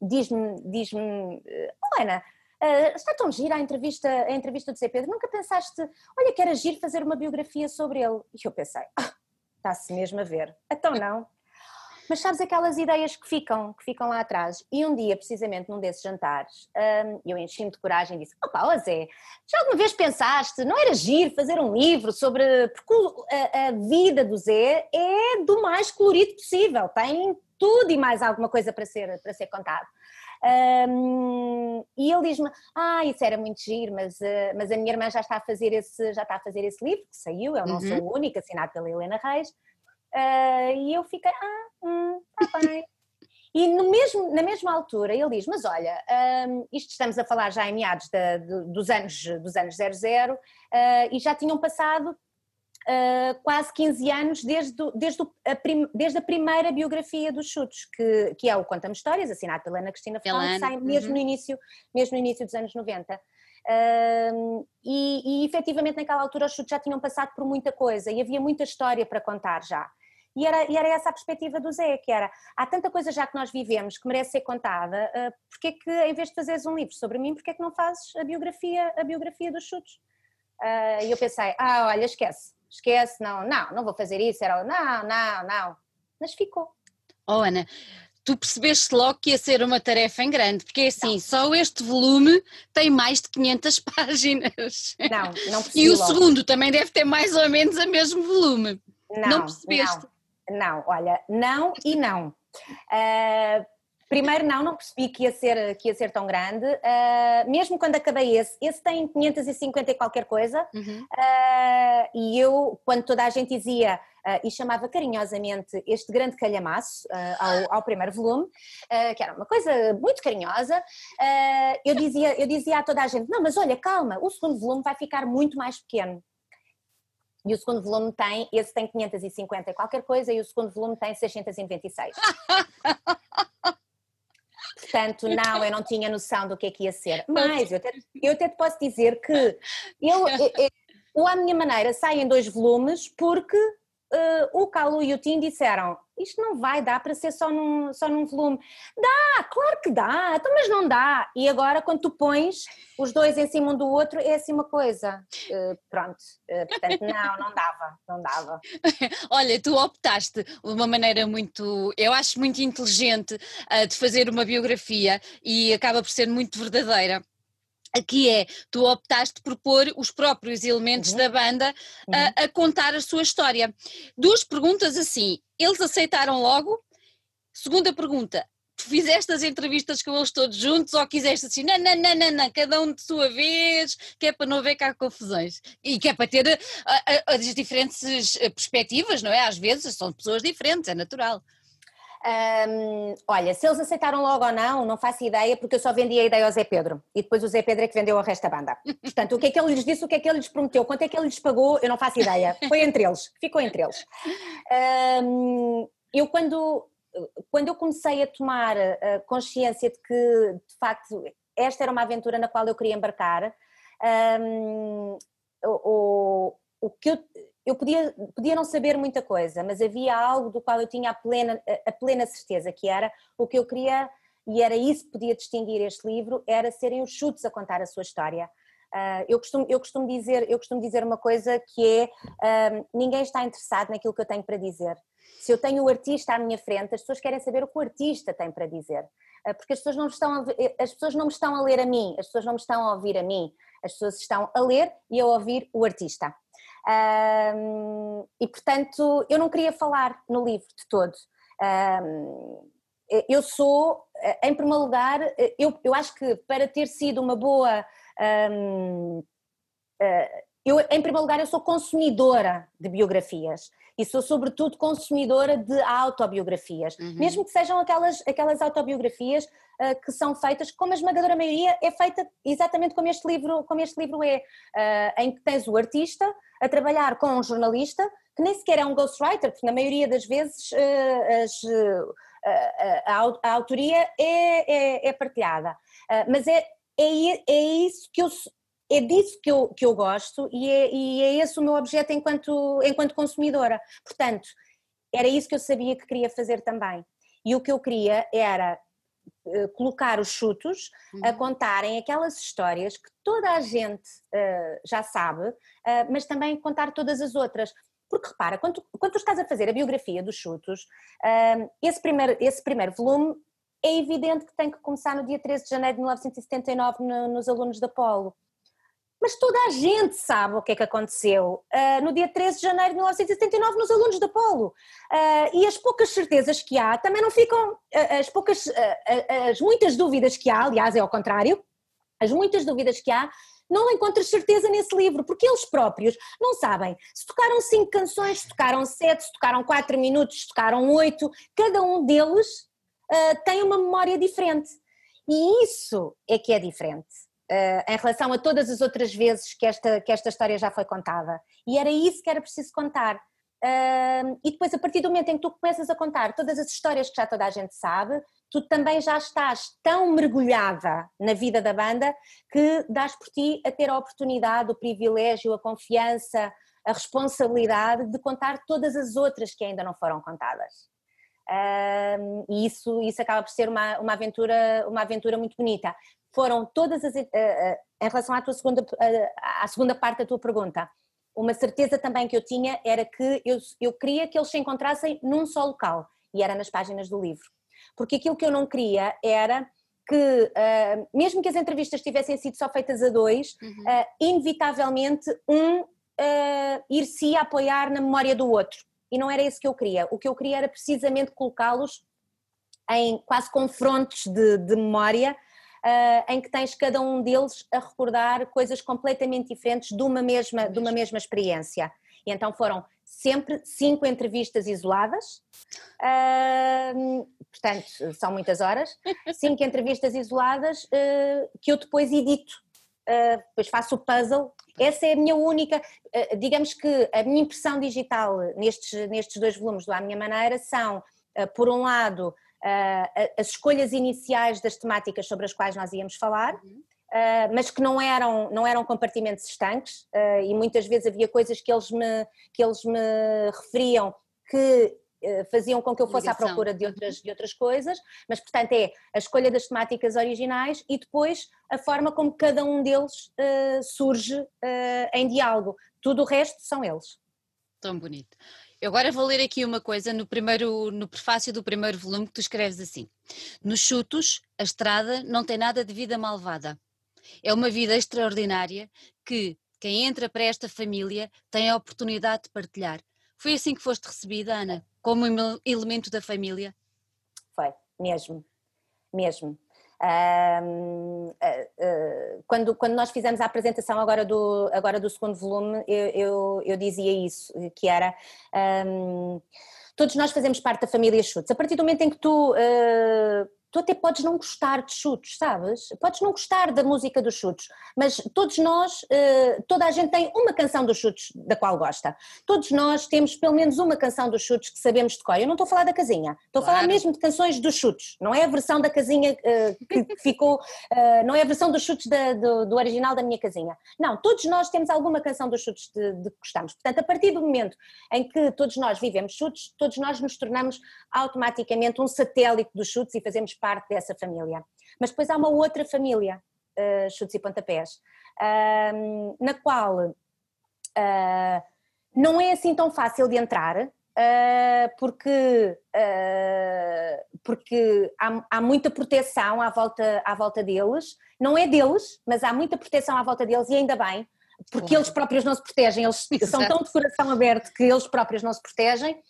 diz-me, diz-me, oh Ana, uh, está tão gira a entrevista, a entrevista do Zé Pedro, nunca pensaste, olha que era giro fazer uma biografia sobre ele? E eu pensei, ah, está-se mesmo a ver, então não. Mas sabes aquelas ideias que ficam, que ficam lá atrás? E um dia, precisamente num desses jantares, um, eu enchi-me de coragem e disse: Opa, Zé, já alguma vez pensaste, não era giro fazer um livro sobre. Porque a, a vida do Zé é do mais colorido possível, tem tudo e mais alguma coisa para ser, para ser contado. Um, e ele diz-me: Ah, isso era muito giro, mas, uh, mas a minha irmã já está a fazer esse, já está a fazer esse livro, que saiu, eu não uhum. sou o único, assinado pela Helena Reis. Uh, e eu fiquei: Ah, hum, tá bem. E no mesmo, na mesma altura ele diz: Mas olha, um, isto estamos a falar já em meados dos, anos, dos anos 00 uh, e já tinham passado uh, quase 15 anos desde, desde, a prim, desde a primeira biografia dos Chutos, que, que é o Conta-me Histórias, assinado pela Ana Cristina Ferrão, que sai mesmo, uhum. no início, mesmo no início dos anos 90. Uh, e, e efetivamente naquela altura os Chutos já tinham passado por muita coisa e havia muita história para contar já. E era, e era, essa a perspectiva do Zé, que era, há tanta coisa já que nós vivemos que merece ser contada, uh, porque é que em vez de fazeres um livro sobre mim, porque é que não fazes a biografia, a biografia dos chutos? Uh, e eu pensei, ah, olha, esquece, esquece, não, não, não vou fazer isso, era, não, não, não, mas ficou. Oh Ana, tu percebeste logo que ia ser uma tarefa em grande, porque é assim, não. só este volume tem mais de 500 páginas. Não, não percebi E o logo. segundo também deve ter mais ou menos o mesmo volume. Não, não percebeste? Não, não, olha, não e não. Uh, Primeiro não, não percebi que ia ser, que ia ser tão grande, uh, mesmo quando acabei esse, esse tem 550 e qualquer coisa, uhum. uh, e eu, quando toda a gente dizia, uh, e chamava carinhosamente este grande calhamaço ao, ao, primeiro volume, que era uma coisa muito carinhosa, eu, dizia, eu dizia a toda a gente, não, mas olha, calma, o segundo volume vai ficar muito mais pequeno. E o segundo volume tem, esse tem 550 e qualquer coisa, e o segundo volume tem 696. Portanto, não, eu não tinha noção do que é que ia ser. Mas eu até, eu até te posso dizer que eu, eu, eu, o A Minha Maneira sai em dois volumes porque uh, o Calu e o Tim disseram isto não vai dar para ser só num, só num volume. Dá, claro que dá, então, mas não dá. E agora, quando tu pões os dois em cima um do outro, é assim uma coisa. Uh, pronto, uh, portanto, não, não dava, não dava. Olha, tu optaste de uma maneira muito, eu acho muito inteligente uh, de fazer uma biografia e acaba por ser muito verdadeira que é, tu optaste por pôr os próprios elementos uhum. da banda uhum. a, a, contar a sua história. Duas perguntas assim, eles aceitaram logo? Segunda pergunta, tu fizeste as entrevistas com eles todos juntos ou quiseste assim, não, não, não, não, não cada um de sua vez, que é para não haver cá confusões e que é para ter a, a, as diferentes eh, perspectivas, não é? Às vezes são pessoas diferentes, é natural. Um, olha, se eles aceitaram logo ou não, não faço ideia, porque eu só vendi a ideia ao Zé Pedro e depois o Zé Pedro é que vendeu o resto da banda. Portanto, o que é que ele lhes disse, o que é que ele lhes prometeu, quanto é que ele lhes pagou, eu não faço ideia. Foi entre eles, ficou entre eles. Um, eu, quando, quando eu comecei a tomar a consciência de que, de facto, esta era uma aventura na qual eu queria embarcar, um, o, o que eu eu podia, podia não saber muita coisa, mas havia algo do qual eu tinha a plena, a plena certeza, que era o que eu queria, e era isso que podia distinguir este livro, era serem os chutes a contar a sua história. Uh, eu, costumo, eu, costumo dizer, eu costumo dizer uma coisa que é, uh, ninguém está interessado naquilo que eu tenho para dizer. Se eu tenho o artista à minha frente, as pessoas querem saber o que o artista tem para dizer. Uh, porque as pessoas, não estão a, as pessoas não me estão a ler a mim, as pessoas não me estão a ouvir a mim, as pessoas estão a ler e a ouvir o artista. Um, e portanto, eu não queria falar no livro de todo. Um, eu sou, em primeiro lugar, eu, eu acho que para ter sido uma boa. Um, eu, em primeiro lugar, eu sou consumidora de biografias e sou, sobretudo, consumidora de autobiografias, uhum. mesmo que sejam aquelas, aquelas autobiografias uh, que são feitas, como a esmagadora maioria é feita exatamente como este livro, como este livro é, uh, em que tens o artista a trabalhar com um jornalista que nem sequer é um ghostwriter, porque na maioria das vezes uh, as, a, a, autoria é, é, é partilhada. mas é, é, é isso que eu é disso que eu, que eu gosto e é, e é esse o meu objeto enquanto, enquanto consumidora. Portanto, era isso que eu sabia que queria fazer também. E o que eu queria era uh, colocar os chutos uhum. a contarem aquelas histórias que toda a gente uh, já sabe, uh, mas também contar todas as outras. Porque repara, quando tu, quando tu estás a fazer a biografia dos chutos, esse, primeiro, esse primeiro volume é evidente que tem que começar no dia 13 de janeiro de 1979 no, nos alunos da Polo mas toda a gente sabe o que é que aconteceu uh, no dia 13 de janeiro de 1979 nos alunos da Polo. Uh, e as poucas certezas que há também não ficam, uh, as poucas, as muitas dúvidas que há, aliás é ao contrário, as muitas dúvidas que há, não encontras certeza nesse livro, porque eles próprios não sabem se tocaram cinco canções, se tocaram sete, se tocaram quatro minutos, se tocaram oito, cada um deles tem uma memória diferente. E isso é que é diferente uh, em relação a todas as outras vezes que esta, que esta história já foi contada. E era isso que era preciso contar. Uh, e depois, a partir do momento em que tu começas a contar todas as histórias que já toda a gente sabe, tu também já estás tão mergulhada na vida da banda que dás por ti a ter a oportunidade, o privilégio, a confiança, a responsabilidade de contar todas as outras que ainda não foram contadas. Uh, e isso, isso acaba por ser uma, uma, aventura, uma aventura muito bonita foram todas as. Uh, uh, em relação à, tua segunda, uh, à segunda parte da tua pergunta, uma certeza também que eu tinha era que eu, eu queria que eles se encontrassem num só local, e era nas páginas do livro. Porque aquilo que eu não queria era que, mesmo que as entrevistas tivessem sido só feitas a dois, uhum. inevitavelmente um ir-se apoiar na memória do outro. E não era isso que eu queria. O que eu queria era precisamente colocá-los em quase confrontos de, de memória uh, em que tens cada um deles a recordar coisas completamente diferentes de uma mesma, de uma mesma experiência. E então foram sempre cinco entrevistas isoladas, uh, portanto, são muitas horas, cinco entrevistas isoladas uh, que eu depois edito, uh, depois faço o puzzle. Essa é a minha única, digamos que a minha impressão digital nestes, nestes dois volumes do À Minha Maneira são, por um lado, uh, as escolhas iniciais das temáticas sobre as quais nós íamos falar, uh, mas que não eram, não eram compartimentos estanques uh, e muitas vezes havia coisas que eles me, que eles me referiam que faziam com que eu fosse Ligação. à procura de outras, de outras coisas, mas portanto é a escolha das temáticas originais e depois a forma como cada um deles surge em diálogo. Tudo o resto são eles. Tão bonito. Eu agora vou ler aqui uma coisa no primeiro, no prefácio do primeiro volume que tu escreves assim: Nos chutos, a estrada não tem nada de vida malvada. É uma vida extraordinária que quem entra para esta família tem a oportunidade de partilhar. Foi assim que foste recebida, Ana, como elemento da família? Foi, mesmo, mesmo. Uh, uh, quando, quando nós fizemos a apresentação agora do, agora do segundo volume, eu, eu, eu dizia isso, que era um, todos nós fazemos parte da família Chutes. A partir do momento em que tu uh, tu até podes não gostar de chutes, sabes? Podes não gostar da música dos chutes, mas todos nós, eh, toda a gente tem uma canção dos chutes da qual gosta. Todos nós temos pelo menos uma canção dos chutes que sabemos de cor. Eu não estou a falar da casinha, estou claro. a falar mesmo de canções dos chutes. Não é a versão da casinha eh, que ficou, eh, não é a versão dos chutes do, do, original da minha casinha. Não, todos nós temos alguma canção dos chutes de, de que gostamos. Portanto, a partir do momento em que todos nós vivemos chutes, todos nós nos tornamos automaticamente um satélite dos chutes e fazemos parte dessa família. Mas depois há uma outra família, uh, chutes e pontapés, uh, na qual uh, não é assim tão fácil de entrar, Uh, porque, porque há, há, muita proteção à volta, à volta deles, não é deles, mas há muita proteção à volta deles e ainda bem, porque eles próprios não se protegem, eles Exato. são tão de coração aberto que eles próprios não se protegem,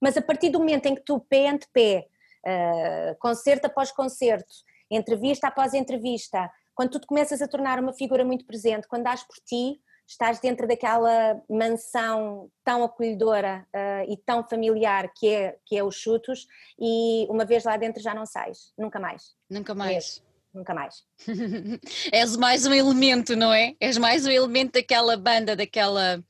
mas a partir do momento em que tu, pé ante pé, uh, concerto após concerto, entrevista após entrevista, quando tu te começas a tornar uma figura muito presente, quando dás por ti, estás dentro daquela mansão tão acolhedora uh, e tão familiar que é, que é os chutos e uma vez lá dentro já não sais, nunca mais. Nunca mais. nunca mais. És mais um elemento, não é? És mais um elemento daquela banda, daquela...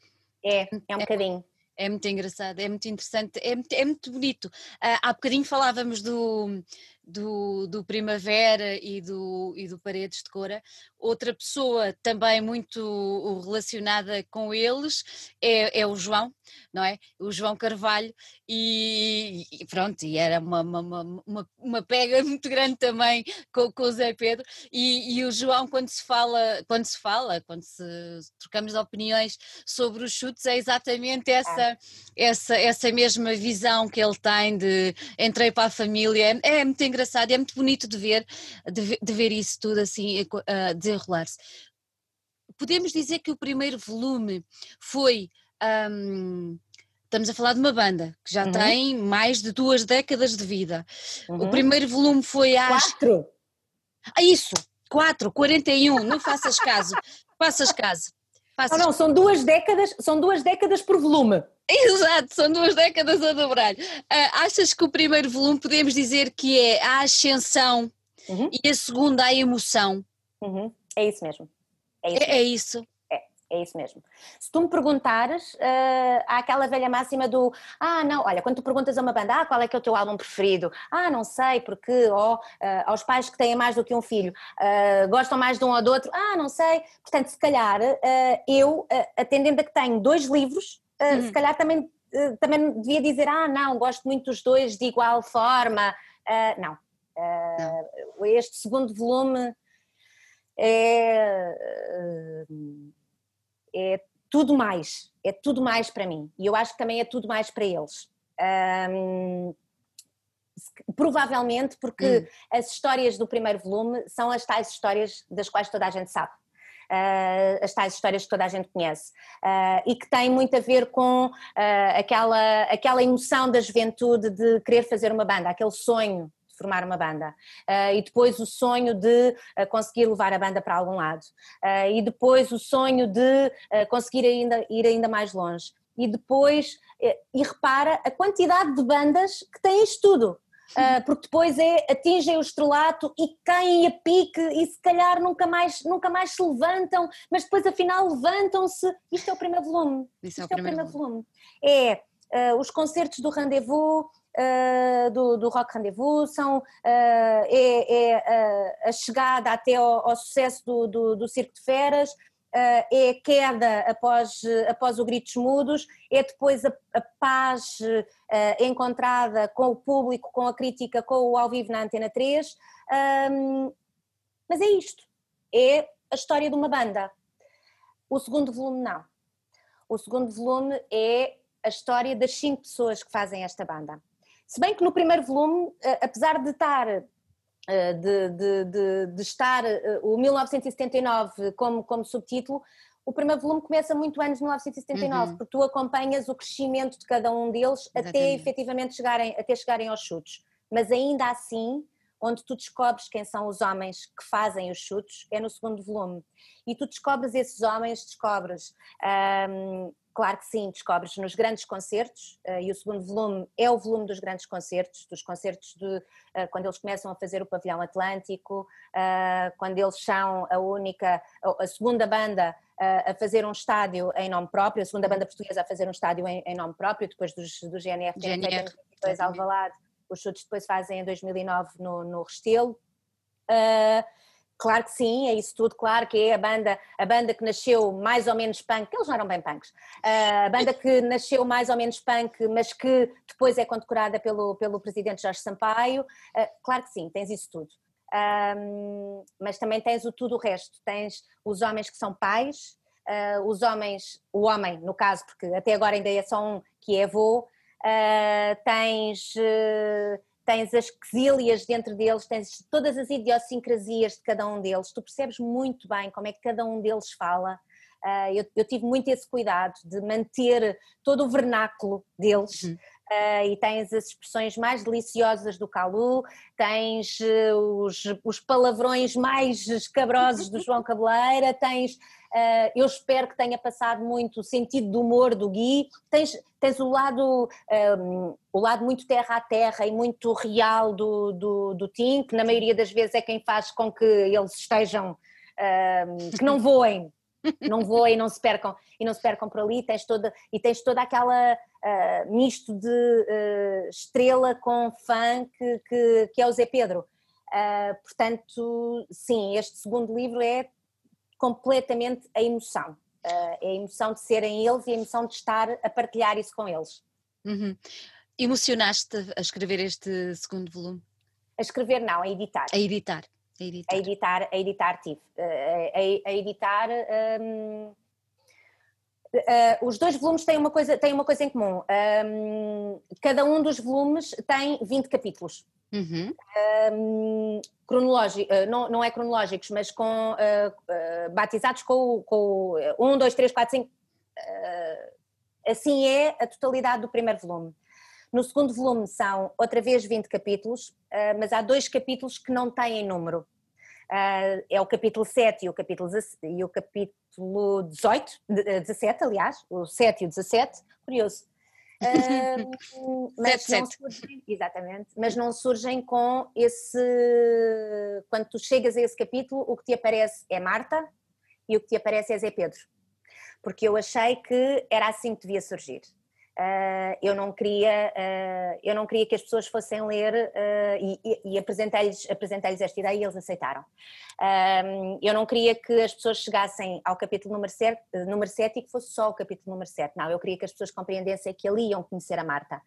É, é um é. bocadinho. É muito engraçado, é muito interessante, é muito, é muito bonito. Uh, há bocadinho falávamos do, do, do Primavera e do, e do Paredes de Cora. Outra pessoa também muito relacionada com eles é, é o João, não é? O João Carvalho, e, e pronto, e era uma, uma, uma, uma, pega muito grande também com, com o Zé Pedro. E, e, o João, quando se fala, quando se fala, quando se trocamos opiniões sobre os chutes, é exatamente essa, é. essa, essa mesma visão que ele tem de entrei para a família. É, é muito engraçado, é muito bonito de ver, de, de ver isso tudo assim uh, desenrolar-se. Podemos dizer que o primeiro volume foi. Um, estamos a falar de uma banda que já uhum. tem mais de duas décadas de vida. Uhum. O primeiro volume foi às. Quatro! Ah, isso! Quatro, 41, não faças caso. faças caso. Faças... Não, não, são duas décadas, são duas décadas por volume. Exato, são duas décadas a dobrar. Uh, achas que o primeiro volume podemos dizer que é a ascensão uhum. e a segunda a emoção? Uhum. É isso mesmo. É isso. É, é isso. É, isso mesmo. Se tu me perguntares, uh, há aquela velha máxima do ah, não, olha, quando tu perguntas a uma banda, ah, qual é que é o teu álbum preferido? Ah, não sei, porque oh, uh, aos pais que têm mais do que um filho uh, gostam mais de um ou do outro, ah, não sei. Portanto, se calhar eu, atendendo a que tenho dois livros, uhum. se calhar também, também devia dizer, ah, não, gosto muito dos dois de igual forma. não. não. Este segundo volume é, é tudo mais, é tudo mais para mim e eu acho que também é tudo mais para eles. Um, provavelmente porque hum. as histórias do primeiro volume são as tais histórias das quais toda a gente sabe. Uh, as tais histórias que toda a gente conhece uh, e que têm muito a ver com uh, aquela, aquela emoção da juventude de querer fazer uma banda, aquele sonho formar uma banda. Uh, e depois o sonho de uh, conseguir levar a banda para algum lado. Uh, e depois o sonho de conseguir ainda, ir ainda mais longe. E depois, e repara a quantidade de bandas que têm isto tudo. Uh, porque depois é, atingem o estrelato e caem a pique e se calhar nunca mais, nunca mais se levantam, mas depois afinal levantam-se. Isto é o primeiro volume. Isto é o primeiro, é o primeiro volume. volume. É uh, os concertos do Rendezvous, uh, do, do Rock Rendezvous, são, uh, é, é a chegada até ao, ao sucesso do, do, do, Circo de Feras, uh, é a queda após, após o Gritos Mudos, é depois a, a paz encontrada com o público, com a crítica, com o ao vivo na Antena 3. Um, mas é isto, é a história de uma banda. O segundo volume não. O segundo volume é a história das cinco pessoas que fazem esta banda. Se bem que no primeiro volume, eh, apesar de estar eh, de, de, de, de, estar eh, o 1979 como, como subtítulo, o primeiro volume começa muito antes de 1979, uhum. porque tu acompanhas o crescimento de cada um deles Exatamente. até efetivamente chegarem, até chegarem aos chutes. Mas ainda assim, onde tu descobres quem são os homens que fazem os chutes, é no segundo volume. E tu descobres esses homens, descobres um, Claro que sim, descobres nos grandes concertos, uh, e o segundo volume é o volume dos grandes concertos, dos concertos de uh, quando eles começam a fazer o Pavilhão Atlântico, uh, quando eles são a única, a segunda banda a fazer um estádio em nome próprio, a segunda banda portuguesa a fazer um estádio em, em nome próprio, depois dos, do GNR, GNR. 2022 Alvalade, os chutes depois fazem em 2009 no, no Restelo. Uh, Claro que sim, é isso tudo, claro que é a banda, a banda que nasceu mais ou menos punk, eles não eram bem punks, a banda que nasceu mais ou menos punk, mas que depois é condecorada pelo, pelo presidente Jorge Sampaio, claro que sim, tens isso tudo. Um, mas também tens o tudo o resto, tens os homens que são pais, uh, os homens, o homem no caso, porque até agora ainda é só um que é avô, uh, tens... Uh, tens as quesílias dentro deles, tens todas as idiosincrasias de cada um deles, tu percebes muito bem como é que cada um deles fala. Uh, eu, eu, tive muito esse cuidado de manter todo o vernáculo deles. Uhum. Uh, e tens as expressões mais deliciosas do Calu, tens uh, os, os, palavrões mais escabrosos do João Cabeleira, tens Uh, eu espero que tenha passado muito o sentido do humor do Gui. Tens, tens o, lado, um, o lado muito terra a terra e muito real do, do, do Tim, que na maioria das vezes é quem faz com que eles estejam, um, que não voem, não voem, não se percam e não se percam por ali, tens toda, e tens toda aquela uh, misto de uh, estrela com fã que, que, que, é o Zé Pedro. Uh, portanto, sim, este segundo livro é completamente a emoção. é a emoção de serem eles e a emoção de estar a partilhar isso com eles. Uhum. Emocionaste a escrever este segundo volume? A escrever não, a editar. A editar. A editar, a editar, a editar tive. A, a editar. Um, Uh, os dois volumes têm uma coisa, têm uma coisa em comum. Um, cada um dos volumes tem 20 capítulos. Uhum. Um, cronológico, uh, não, não é cronológicos, mas com uh, batizados com, com 1, 2, 3, 4, 5. assim é a totalidade do primeiro volume. No segundo volume são outra vez 20 capítulos, mas há dois capítulos que não têm número. Uh, é o capítulo 7 e o capítulo, e o capítulo 18, 17, aliás, o 7 e o 17, curioso. Uh, mas 7, não 7. Surgem, exatamente, mas não surgem com esse. Quando tu chegas a esse capítulo, o que te aparece é Marta e o que te aparece é Zé Pedro. Porque eu achei que era assim que devia surgir. Uh, eu não queria uh, eu não queria que as pessoas fossem ler uh, e, e, apresentei-lhes apresentei esta ideia e eles aceitaram. Eu não queria que as pessoas chegassem ao capítulo número 7, número 7 e que fosse só o capítulo número 7 não, eu queria que as pessoas compreendessem que ali iam conhecer a Marta.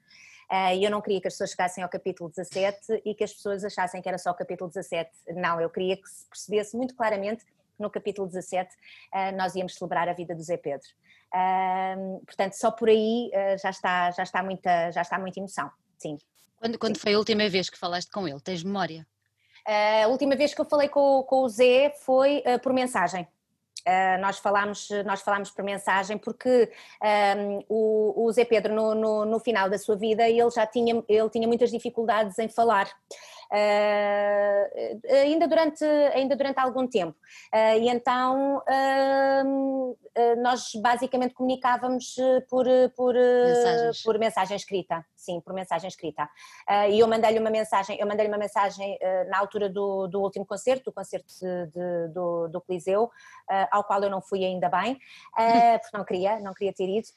E eu não queria que as pessoas chegassem ao capítulo 17 e que as pessoas achassem que era só o capítulo 17 não, eu queria que se percebesse muito claramente no capítulo 17 nós íamos celebrar a vida do Zé Pedro portanto, só por aí uh, já, está, já, está muita, já está muita emoção, sim. Quando, quando sim. foi a última vez que falaste com ele? Tens memória? Uh, a última vez que eu falei com, com o Zé foi por mensagem. Uh, nós, falámos, nós falámos por mensagem porque um, o, o Zé Pedro no, no, no, final da sua vida ele já tinha, ele tinha muitas dificuldades em falar ainda, durante, ainda durante algum tempo. Uh, e então uh, nós basicamente comunicávamos por, por, Mensagens. por mensagem escrita, sim, por mensagem escrita. e eu mandei-lhe uma mensagem, eu mandei-lhe uma mensagem na altura do, do último concerto, do concerto de, de, do, do Coliseu, ao qual eu não fui ainda bem, porque não queria, não queria ter ido,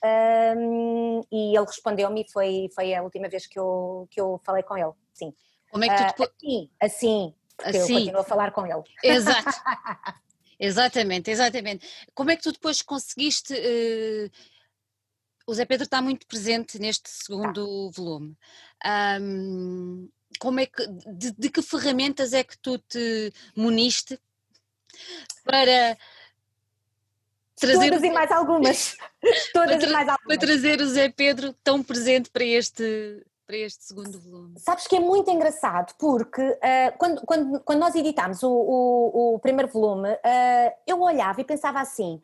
e ele respondeu-me e foi, foi a última vez que eu, que eu falei com ele, sim. Como é que tu ah, depois... assim, assim, assim. eu continuo a falar com ele. Exato. exatamente, exatamente. Como é que tu depois conseguiste... Uh... O Zé Pedro está muito presente neste segundo tá. volume. Um, como é que, de, de, que ferramentas é que tu te muniste para trazer todas e mais algumas, todas e mais algumas. Para trazer o Zé Pedro tão presente para este para este segundo volume? Sabes que é muito engraçado, porque uh, quando, quando, quando nós editámos o, o, o primeiro volume, uh, eu olhava e pensava assim: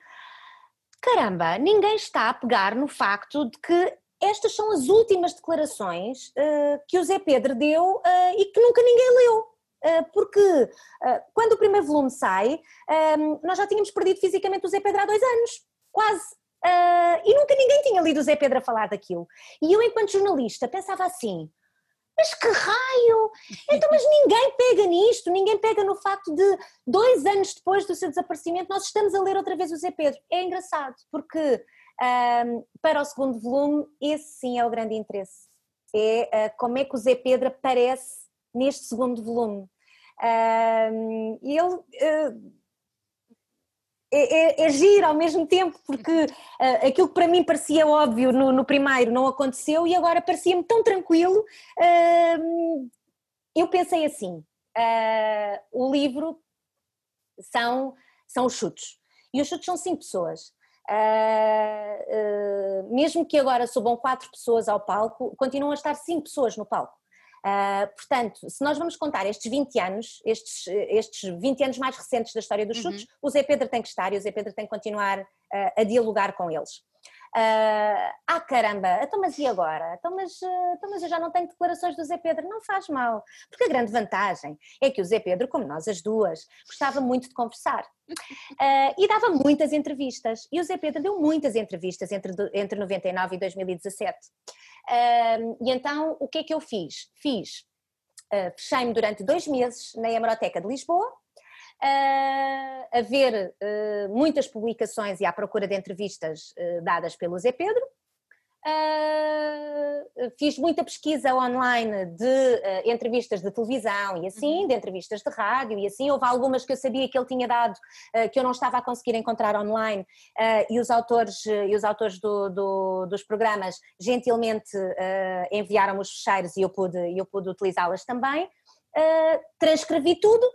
caramba, ninguém está a pegar no facto de que estas são as últimas declarações uh, que o Zé Pedro deu e que nunca ninguém leu. Porque quando o primeiro volume sai, nós já tínhamos perdido fisicamente o Zé Pedro há dois anos, quase. Uh, e nunca ninguém tinha lido o Zé Pedro a falar daquilo. E eu, enquanto jornalista, pensava assim: mas que raio! Então, mas ninguém pega nisto, ninguém pega no facto de dois anos depois do seu desaparecimento nós estamos a ler outra vez o Zé Pedro. É engraçado, porque um, para o segundo volume, esse sim é o grande interesse. É uh, como é que o Zé Pedro aparece neste segundo volume. Um, e ele. Uh, é, é, é giro ao mesmo tempo, porque uh, aquilo que para mim parecia óbvio no, no primeiro não aconteceu e agora parecia-me tão tranquilo. Uh, eu pensei assim: uh, o livro são, são os chutes, e os chutes são cinco pessoas. mesmo que agora subam quatro pessoas ao palco, continuam a estar cinco pessoas no palco. Uh, portanto, se nós vamos contar estes 20 anos, estes, estes 20 anos mais recentes da história dos chutes, uhum. o Zé Pedro tem que estar e o Zé Pedro tem que continuar uh, a dialogar com eles. Uh, ah caramba, então mas e agora? Então mas, então mas eu já não tenho declarações do Zé Pedro, não faz mal, porque a grande vantagem é que o Zé Pedro, como nós as duas, gostava muito de conversar uh, e dava muitas entrevistas, e o Zé Pedro deu muitas entrevistas entre, entre 99 e 2017 e então o que é que eu fiz? Fiz, uh, fechei-me durante dois meses na Hemeroteca de Lisboa, a ver muitas publicações e à procura de entrevistas dadas pelo Zé Pedro, Uh, fiz muita pesquisa online de uh, entrevistas de televisão e assim, uhum. de entrevistas de rádio e assim. Houve algumas que eu sabia que ele tinha dado uh, que eu não estava a conseguir encontrar online e os autores, e os autores do, do, dos programas gentilmente enviaram os fecheiros e eu pude, eu pude utilizá-las também. transcrevi tudo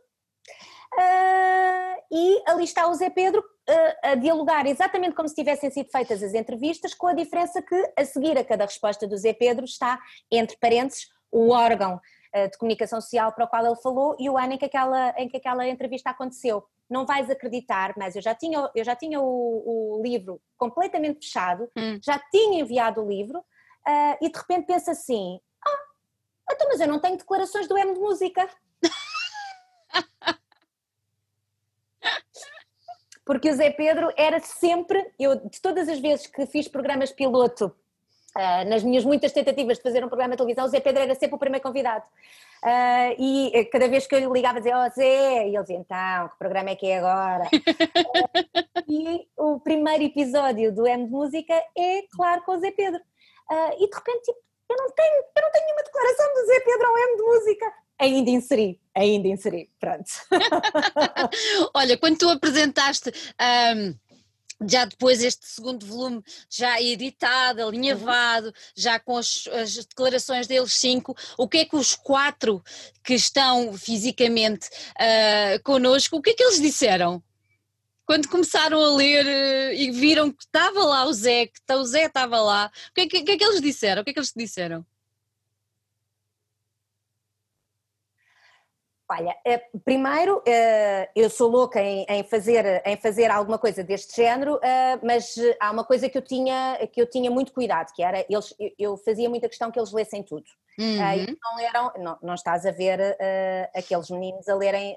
e ali está o Zé Pedro a, a, dialogar exatamente como se tivessem sido feitas as entrevistas, com a diferença que a seguir a cada resposta do Zé Pedro está, entre parênteses, o órgão eh, de comunicação social para o qual ele falou e o ano em que aquela, em que aquela entrevista aconteceu. Não vais acreditar, mas eu já tinha, eu já tinha o, o livro completamente fechado, hum. já tinha enviado o livro uh, e de repente pensa assim: ah, então, mas eu não tenho declarações do M de música. Porque o Zé Pedro era sempre, eu de todas as vezes que fiz programas piloto, Uh, nas minhas muitas tentativas de fazer um programa de televisão, o Zé Pedro era sempre o primeiro convidado. Uh, e eh, cada vez que eu lhe ligava, dizia: Oh Zé, e ele dizia: Então, que programa é que é agora? uh, e o primeiro episódio do M de Música é, claro, com o Zé Pedro. e de repente, tipo, eu não tenho, eu não tenho nenhuma declaração do Zé Pedro ao M de Música ainda inseri, ainda inseri, pronto. Olha, quando tu apresentaste. Um já depois este segundo volume já editado, alinhavado, já com as, as, declarações deles cinco, o que é que os quatro que estão fisicamente uh, connosco, o que é que eles disseram? Quando começaram a ler uh, e viram que estava lá o Zé, que o Zé estava lá, o que é que, que, é que eles disseram? O que é que eles disseram? Olha, eh, primeiro, eh, eu sou louca em fazer, em fazer alguma coisa deste género, eh, mas há uma coisa que eu tinha, que eu tinha muito cuidado, que era, eles, eu fazia muita questão que eles lessem tudo. Uhum. Não eram, não, não estás a ver aqueles meninos a lerem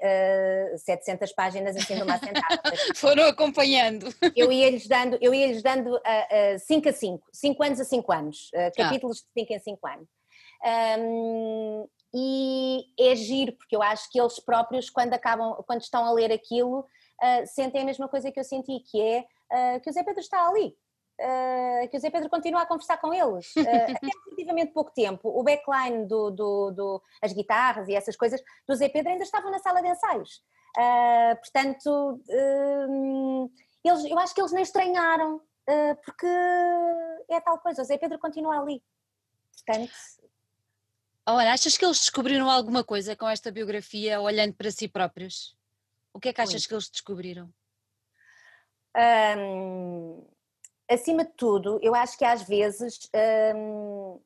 700 páginas assim de uma sentada. Foram acompanhando. Eu ia-lhes dando, eu ia-lhes dando 5 a 5, 5 anos a 5 anos, ah. capítulos de 5 em 5 anos. Um, e é giro, porque eu acho que eles próprios, quando acabam, quando estão a ler aquilo, uh, sentem a mesma coisa que eu senti, que é uh, que o Zé Pedro está ali. Uh, que o Zé Pedro continua a conversar com eles. Até relativamente pouco tempo o backline do, do, do, as guitarras e essas coisas do Zé Pedro ainda estavam na sala de ensaios. Portanto eles, eu acho que eles nem estranharam porque é tal coisa, o Zé Pedro continua ali. Portanto Olha, achas que eles descobriram alguma coisa com esta biografia, olhando para si próprios? O que é que achas Muito. que eles descobriram? Um, acima de tudo, eu acho que às vezes um,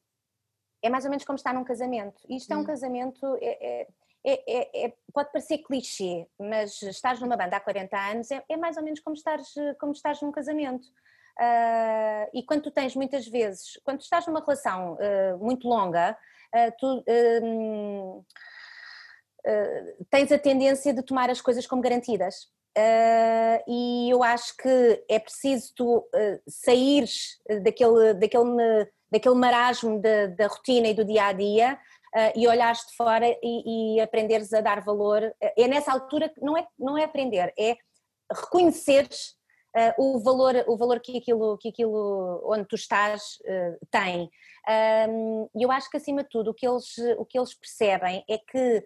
é mais ou menos como estar num casamento. Isto hum. é um hum. casamento, é, é, é, é, pode parecer clichê, mas estás numa banda há 40 anos é, é mais ou menos como estás, como estás num casamento. Uh, e quando tu tens muitas vezes, quando estás numa relação uh, muito longa, tu uh, tens a tendência de tomar as coisas como garantidas. e eu acho que é preciso tu saíres daquele, daquele, daquele marasmo da, rotina e do dia a dia e olhares de fora e, e aprenderes a dar valor. É nessa altura que não é, não é aprender, é reconheceres uh, o, valor, o valor que aquilo, que aquilo onde tu estás uh, tem. E um, eu acho que acima de tudo o que eles, o que eles percebem é que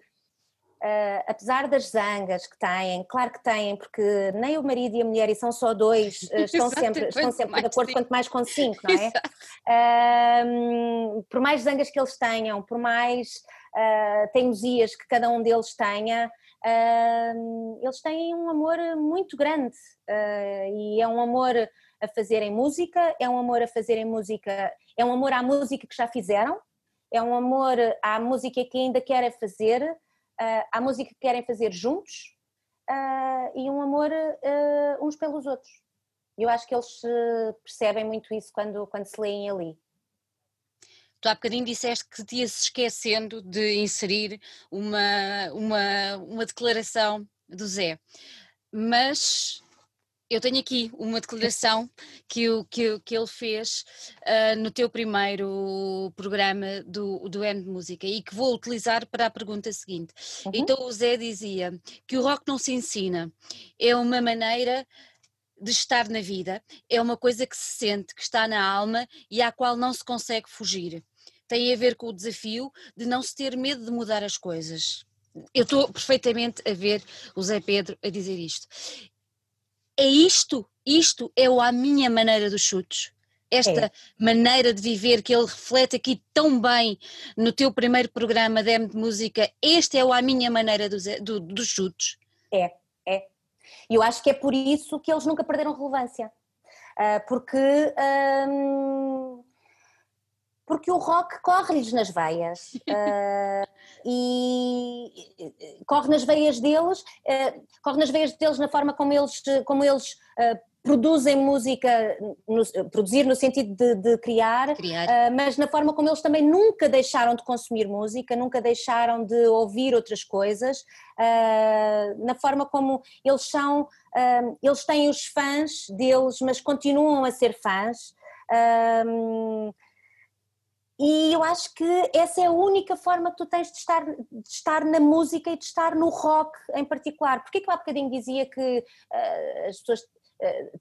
Uh, apesar das zangas que têm, claro que têm, porque nem o marido e a mulher, e são só dois, uh, estão sempre, estão sempre de acordo, cinco. quanto mais com cinco, não é? Uh, por mais zangas que eles tenham, por mais teimosias que cada um deles tenha, eles têm um amor muito grande uh, e é um amor a fazerem música, é um amor a fazerem música, é um amor à música que já fizeram, é um amor à música que ainda querem fazer, uh, à música que querem fazer juntos uh, e um amor uns pelos outros. Eu acho que eles percebem muito isso quando, quando se leem ali. Tu há bocadinho disseste que te ias esquecendo de inserir uma, uma, uma declaração do Zé, mas eu tenho aqui uma declaração que, o, que, que ele fez uh, no teu primeiro programa do, do M de Música e que vou utilizar para a pergunta seguinte. Uhum. Então o Zé dizia que o rock não se ensina, é uma maneira de estar na vida, é uma coisa que se sente, que está na alma e à qual não se consegue fugir. Tem a ver com o desafio de não se ter medo de mudar as coisas. Eu estou perfeitamente a ver o Zé Pedro a dizer isto é isto, isto é a minha maneira dos chutes. Esta é. maneira de viver que ele reflete aqui tão bem no teu primeiro programa de, de música, esta é a minha maneira dos, do, dos chutes. É, é. E eu acho que é por isso que eles nunca perderam relevância. Uh, porque porque o rock corre-lhes nas veias uh, e corre nas veias deles, uh, corre nas veias deles na forma como eles, como eles uh, produzem música, no, produzir no sentido de, de criar, criar. mas na forma como eles também nunca deixaram de consumir música, nunca deixaram de ouvir outras coisas, na forma como eles são, eles têm os fãs deles, mas continuam a ser fãs. E eu acho que essa é a única forma que tu tens de estar, de estar na música e de estar no rock em particular. Porquê que eu há bocadinho dizia que uh, as pessoas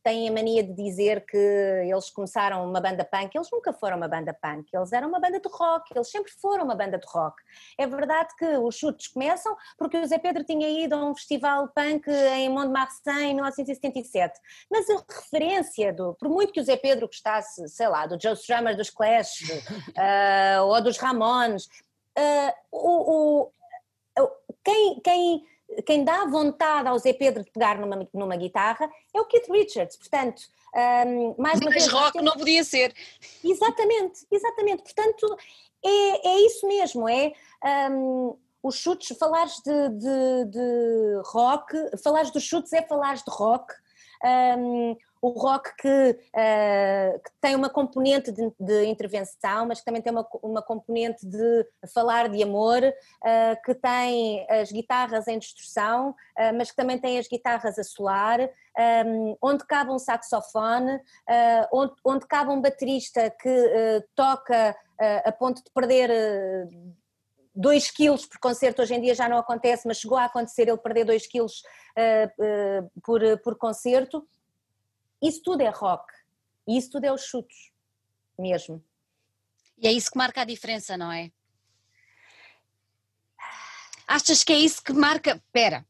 têm a mania de dizer que eles começaram uma banda punk, eles nunca foram uma banda punk, eles eram uma banda de rock, eles sempre foram uma banda de rock. É verdade que os chutes começam porque o Zé Pedro tinha ido a um festival punk em Mont-de-Marsan em 1977, mas a referência do, por muito que o Zé Pedro gostasse, sei lá, do Joe Strummer dos Clash uh, ou dos Ramones, uh, o, o, quem, quem quem dá vontade ao Zé Pedro de pegar numa, numa guitarra é o Keith Richards, portanto, um, mais uma vez... rock temos... não podia ser. Exatamente, exatamente, portanto, é, é isso mesmo, é... Um, os chutes, falares de, de, de, rock, falares dos chutes é falares de rock, um, o rock que, uh, que, tem uma componente de, de, intervenção, mas que também tem uma, uma componente de falar de amor, uh, que tem as guitarras em distorção, uh, mas que também tem as guitarras a solar, um, onde cabe um saxofone, onde, onde cabe um baterista que toca a ponto de perder 2 quilos por concerto, hoje em dia já não acontece, mas chegou a acontecer ele perder 2 quilos uh, uh, por, por concerto. Isso tudo é rock. E isso tudo é os chutos, mesmo. E é isso que marca a diferença, não é? Achas que é isso que marca. Espera.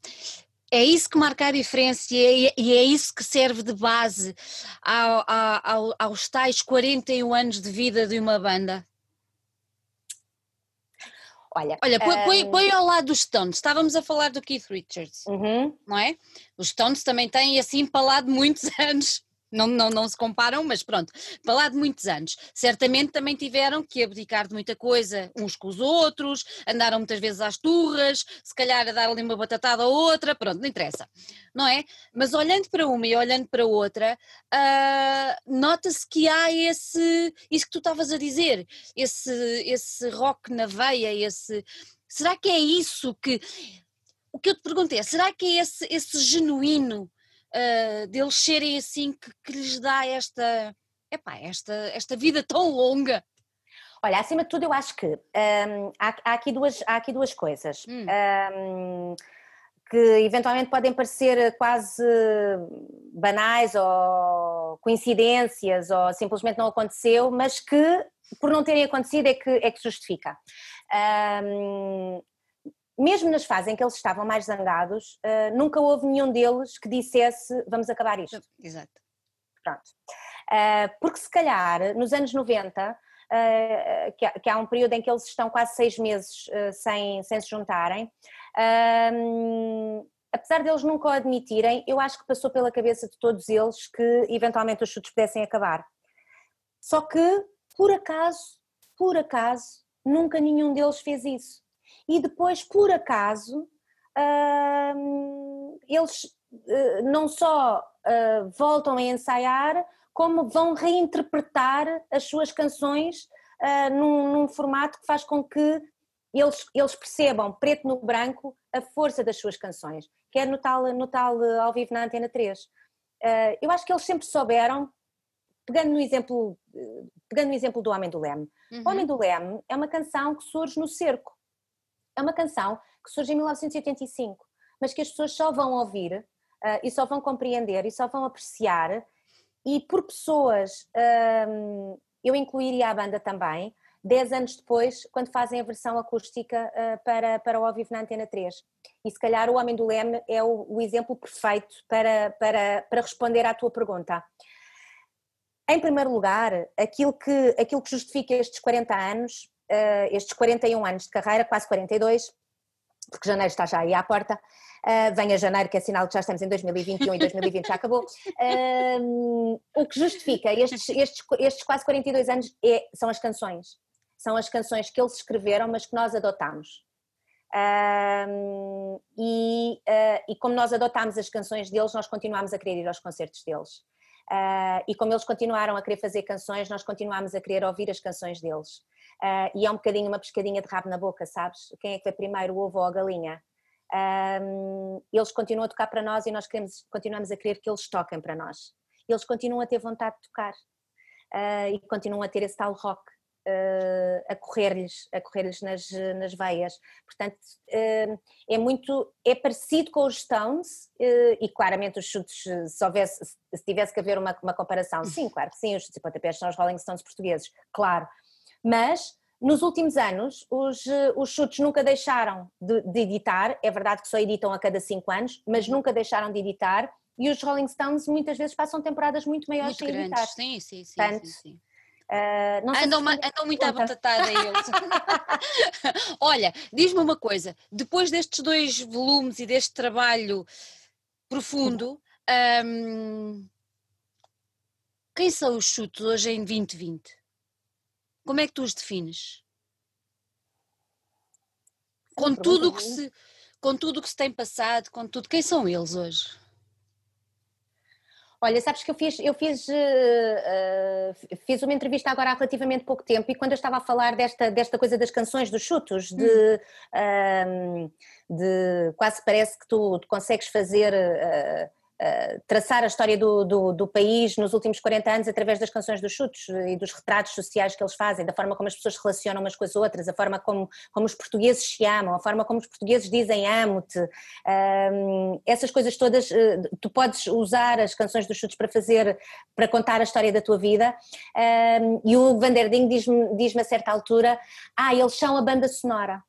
É isso que marca a diferença e é, e é isso que serve de base ao, ao, aos tais 41 anos de vida de uma banda? Olha, Olha põe, um... põe, põe, ao lado dos Stones, estávamos a falar do Keith Richards, uhum. não é? Os Stones também têm assim palado muitos anos não, não, não se comparam, mas pronto, lá de muitos anos. Certamente também tiveram que abdicar de muita coisa uns com os outros, andaram muitas vezes às turras, se calhar a dar ali uma batatada ou outra, pronto, não interessa, não é? Mas olhando para uma e olhando para outra, uh, nota-se que há esse, isso que tu estavas a dizer, esse, esse rock na veia, esse. Será que é isso que. O que eu te perguntei é, será que é esse, esse genuíno uh, deles serem assim que, que lhes dá esta, epá, esta, esta vida tão longa? Olha, acima de tudo, eu acho que há, há, aqui duas, há aqui duas coisas. Hum. Um, que eventualmente podem parecer quase banais ou coincidências ou simplesmente não aconteceu, mas que por não terem acontecido é que, é que justifica. Um, mesmo nas fases em que eles estavam mais zangados, uh, nunca houve nenhum deles que dissesse vamos acabar isto. Exato. Pronto. Uh, porque se calhar nos anos 90, uh, eh, que, há, que, há, um período em que eles estão quase seis meses sem, sem se juntarem, ehm, apesar deles nunca o admitirem, eu acho que passou pela cabeça de todos eles que eventualmente os chutes pudessem acabar. Só que, por acaso, por acaso, nunca nenhum deles fez isso e depois, por acaso, uh, eles uh, não só uh, voltam a ensaiar, como vão reinterpretar as suas canções ah, num, num, formato que faz com que eles, eles percebam, preto no branco, a força das suas canções, quer no tal, no tal ao vivo na Antena 3. uh, eu acho que eles sempre souberam, pegando no exemplo, pegando no exemplo do Homem do Leme. Uhum. O Homem do Leme é uma canção que surge no cerco. É uma canção que surge em 1985, mas que as pessoas só vão ouvir uh, e só vão compreender e só vão apreciar. E por pessoas, um, eu incluiria a banda também, 10 anos depois, quando fazem a versão acústica uh, para, para o ao vivo na Antena 3. E se calhar o Homem do Leme é o, o exemplo perfeito para, para, para responder à tua pergunta. Em primeiro lugar, aquilo que, aquilo que justifica estes 40 anos, uh, estes 41 anos de carreira, quase 42, porque janeiro está já aí à porta, uh, venha janeiro, que é sinal que já estamos em 2021 e 2020 já acabou. Uh, o que justifica estes, estes, estes quase 42 anos é, são as canções são as canções que eles escreveram, mas que nós adotamos. Um, e, uh, e, como nós adotámos as canções deles, nós continuámos a querer ir aos concertos deles. Uh, e como eles continuaram a querer fazer canções, nós continuámos a querer ouvir as canções deles. Uh, e é um bocadinho uma pescadinha de rabo na boca, sabes? Quem é que foi primeiro, o ovo ou a galinha? Um, eles continuam a tocar para nós e nós queremos, continuamos a querer que eles toquem para nós. Eles continuam a ter vontade de tocar e continuam a ter esse tal rock uh, a correr-lhes a correr-lhes nas, nas veias. Portanto, uh, é muito, é parecido com os Stones uh, e claramente os chutes, se, houvesse, se tivesse que haver uma, uma comparação, sim, claro que sim, os chutes e pontapés são os Rolling Stones portugueses, claro, mas nos últimos anos, os, os chutes nunca deixaram de, de, editar, é verdade que só editam a cada cinco anos, mas nunca deixaram de editar, e os Rolling Stones muitas vezes passam temporadas muito maiores muito sem grandes. editar. Sim, sim, sim. Portanto, sim, sim. Uh, andam, se... andam muito à batatada eles. Olha, diz-me uma coisa: depois destes dois volumes e deste trabalho profundo, um, quem são os chutes hoje em 2020? Como é que tu os defines? Com tudo, que se, com tudo o que se tem passado, com tudo, quem são eles hoje? Olha, sabes que eu fiz, eu fiz, uh, fiz uma entrevista agora há relativamente pouco tempo e quando eu estava a falar desta, desta coisa das canções, dos chutos, de, hum. uh, de quase parece que tu, tu consegues fazer. Uh, traçar a história do, do, do, país nos últimos 40 anos através das canções dos chutos e dos retratos sociais que eles fazem, da forma como as pessoas se relacionam umas com as outras, a forma como, como os portugueses se amam, a forma como os portugueses dizem amo-te, essas coisas todas, eh, tu podes usar as canções dos chutos para fazer, para contar a história da tua vida. E o Van der Ding diz-me diz a certa altura, ah, eles são a banda sonora.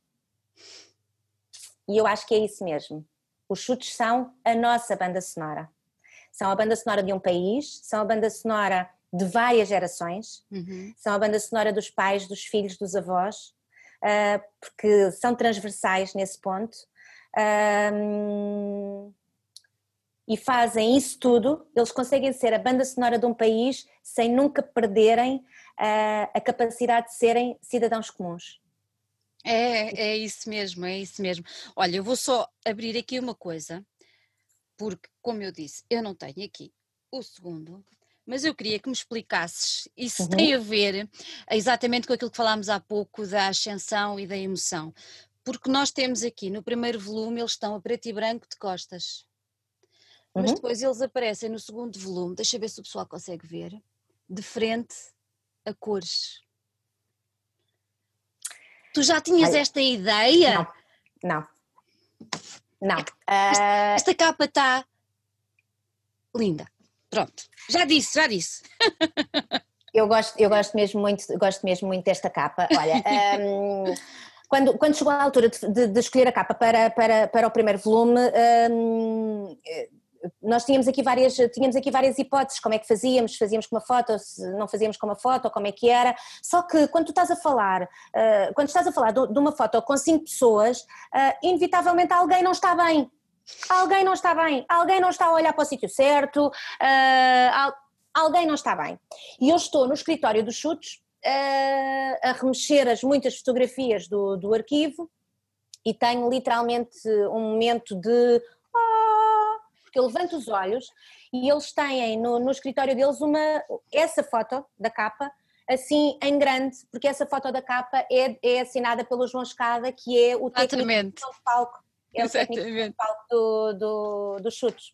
E eu acho que é isso mesmo os chutes são a nossa banda sonora. São a banda sonora de um país, são a banda sonora de várias gerações, uhum. são a banda sonora dos pais, dos filhos, dos avós, uh, porque são transversais nesse ponto. Um, e fazem isso tudo, eles conseguem ser a banda sonora de um país sem nunca perderem uh, a capacidade de serem cidadãos comuns. É, é isso mesmo, é isso mesmo. Olha, eu vou só abrir aqui uma coisa, porque, como eu disse, eu não tenho aqui o segundo, mas eu queria que me explicasses, isso uhum. tem a ver exatamente com aquilo que falámos há pouco da ascensão e da emoção. Porque nós temos aqui no primeiro volume, eles estão a preto e branco de costas. Mas uhum. depois eles aparecem no segundo volume, deixa eu ver se o pessoal consegue ver, de frente a cores. Tu já tinhas Ai, esta ideia? Não, não. Não. Esta, esta capa está linda. Pronto, já disse, já disse. eu gosto, eu gosto mesmo muito, gosto mesmo muito desta capa. Olha, um, quando, quando chegou a altura de, de, de, escolher a capa para, para, para o primeiro volume, um, nós tínhamos aqui várias tínhamos aqui várias hipóteses como é que fazíamos fazíamos com uma foto se não fazíamos com uma foto como é que era. Só que quando tu estás a falar uh, quando estás a falar de, uma foto com cinco pessoas uh, inevitavelmente alguém não está bem. Alguém não está bem. Alguém não está a olhar para o sítio certo uh, alguém não está bem. E eu estou no escritório dos chutes a remexer as muitas fotografias do, do arquivo e tenho literalmente um momento de porque eu levanto os olhos e eles têm no, no escritório deles uma, essa foto da capa assim em grande, porque essa foto da capa é, é assinada pelo João Escada, que é o técnico do palco. É o técnico do palco do, do, dos chutes.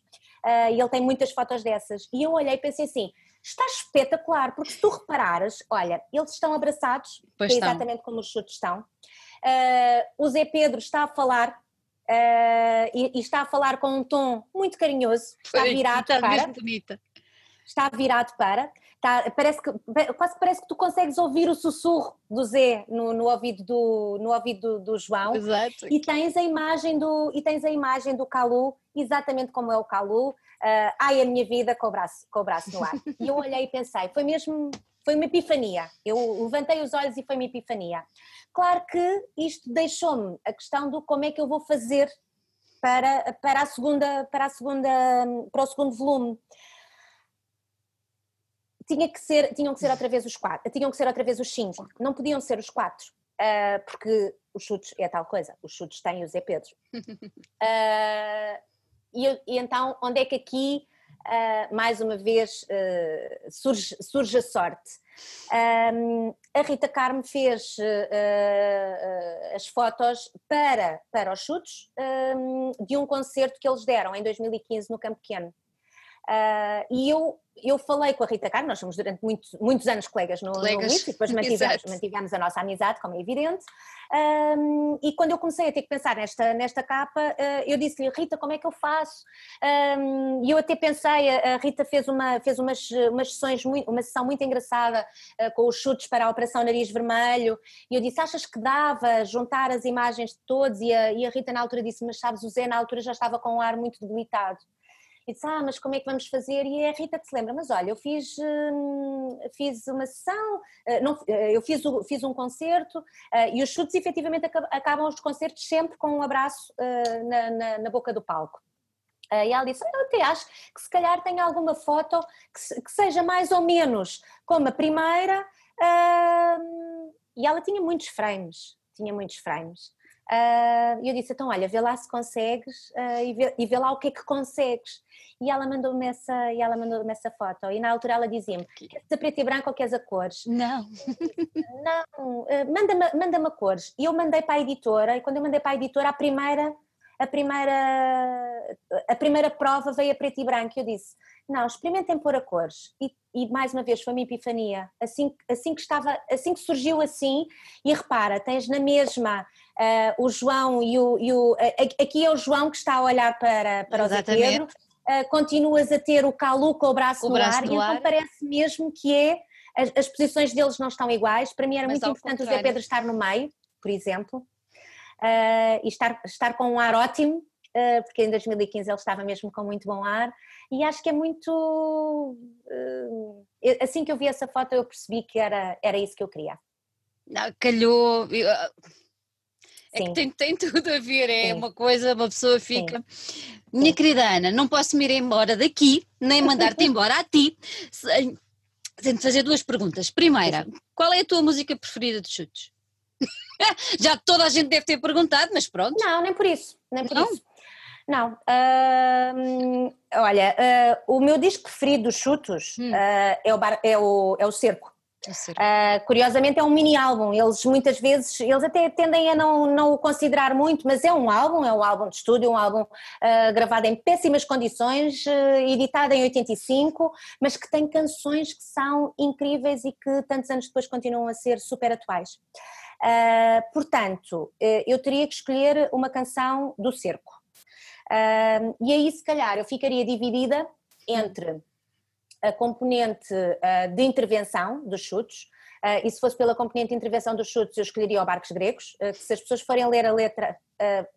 uh, e ele tem muitas fotos dessas. E eu olhei e pensei assim: está espetacular, porque se tu reparares, olha, eles estão abraçados, pois é exatamente como os chutes estão. Uh, o Zé Pedro está a falar. Uh, e, e, está a falar com um tom muito carinhoso, está virado está para. Bonita. Está virado para. Está, parece que, quase parece que tu consegues ouvir o sussurro do Zé no, no ouvido, do, no ouvido do, do, João Exato. e tens a imagem do e tens a imagem do Calu exatamente como é o Calu uh, ai a minha vida com o braço com o braço no ar e eu olhei e pensei foi mesmo foi uma epifania. Eu levantei os olhos e foi uma epifania. Claro que isto deixou-me a questão do como é que eu vou fazer para para a segunda para a segunda para o segundo volume. Tinha que ser, tinham que ser outra vez os quatro, tinham que ser outra vez os cinco, não podiam ser os quatro, uh, porque os chutes é tal coisa, os chutes têm o Zé Pedro. Uh, e, e, então, onde é que aqui, uh, mais uma vez, surge, surge a sorte? Um, a Rita Carmo fez as fotos para, para os chutes um, de um concerto que eles deram em 2015 no Campo Pequeno. Uh, e eu, eu falei com a Rita Carmo, nós somos durante muitos, muitos anos colegas no, colegas. no e depois mantivemos, mantivemos, a nossa amizade, como é evidente, um, e quando eu comecei a ter que pensar nesta, nesta capa, uh, eu disse-lhe, Rita, como é que eu faço? Um, e eu até pensei, a, Rita fez, uma, fez umas, umas sessões, muito, uma sessão muito engraçada uh, com os chutes para a Operação Nariz Vermelho, e eu disse, achas que dava juntar as imagens de todos? E a, e a Rita na altura disse, mas sabes, o Zé na altura já estava com um ar muito debilitado e disse, ah, mas como é que vamos fazer? E a Rita que se lembra, mas olha, eu fiz, hum, fiz uma sessão, eh, não, eh, eu fiz, fiz um concerto eh, e os chutes efetivamente acabam os concertos sempre com um abraço na, na, na boca do palco. E ela disse: Eu até acho que se calhar tem alguma foto que, que seja mais ou menos como a primeira. Hum, e ela tinha muitos frames, tinha muitos frames. Uh, e eu disse, então olha, vê lá se consegues uh, e, vê, e, vê, lá o que é que consegues. E ela mandou-me essa, e ela mandou essa foto. E na altura ela dizia-me, queres a preto e branco ou queres a cores? Não. Não, uh, manda-me manda a cores. E eu mandei para a editora, e quando eu mandei para a editora, a primeira, a primeira, a primeira prova veio a preto e branco. E eu disse, não, experimentem pôr a cores. E, e, mais uma vez foi uma epifania. Assim, assim que estava, assim que surgiu assim, e repara, tens na mesma uh, o João e o, e o, Aqui é o João que está a olhar para, para o Zé Pedro. Uh, continuas a ter o Calu com o braço, o no, braço ar, no ar, e então parece mesmo que é. As, as, posições deles não estão iguais. Para mim era Mas muito importante contrário. o Zé Pedro estar no meio, por exemplo, uh, e estar, estar com um ar ótimo, porque em 2015 ele estava mesmo com muito bom ar e acho que é muito assim que eu vi essa foto eu percebi que era, era isso que eu queria. Não, calhou, é que tem, tem tudo a ver, é Sim. uma coisa, uma pessoa fica. Sim. Minha Sim. querida Ana, não posso me ir embora daqui, nem mandar-te embora a ti, sem, sem te fazer duas perguntas. Primeira, qual é a tua música preferida de chutes? Já toda a gente deve ter perguntado, mas pronto. Não, nem por isso, nem por não? isso. Não, uh, olha, uh, o meu disco preferido dos chutos hum. uh, é, o bar, é, o, é o Cerco. Uh, curiosamente é um mini álbum, eles muitas vezes, eles até tendem a não, não o considerar muito, mas é um álbum, é um álbum de estúdio, um álbum uh, gravado em péssimas condições, uh, editado em 85, mas que tem canções que são incríveis e que tantos anos depois continuam a ser super atuais. portanto, eu teria que escolher uma canção do Cerco. e aí se calhar eu ficaria dividida entre a componente uh, de intervenção dos chutes, uh, e se fosse pela componente de intervenção dos chutes, eu escolheria o Barcos Gregos, uh, se as pessoas forem ler a letra,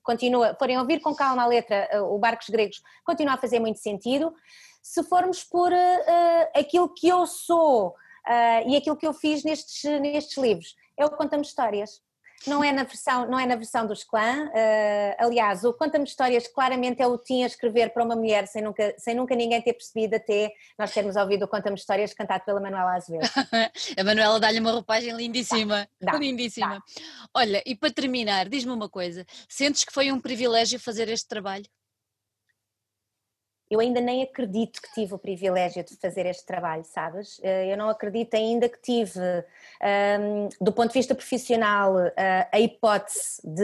continua, forem ouvir com calma a letra, o Barcos Gregos continua a fazer muito sentido. Se formos por aquilo que eu sou e aquilo que eu fiz nestes, nestes livros, é o Conta-me Histórias. Não é na versão, não é na versão dos clã. Uh, aliás, o Conta-me Histórias claramente é o Tim a escrever para uma mulher sem nunca, sem nunca ninguém ter percebido até nós termos ouvido o Conta-me Histórias cantado pela Manuela Azevedo. a Manuela dá-lhe uma roupagem lindíssima. Dá, dá, lindíssima. Dá. Olha, e para terminar, diz-me uma coisa: sentes que foi um privilégio fazer este trabalho? Eu ainda nem acredito que tive o privilégio de fazer este trabalho, sabes? Eh, eu não acredito ainda que tive, um, ehm, do ponto de vista profissional, uh, a hipótese de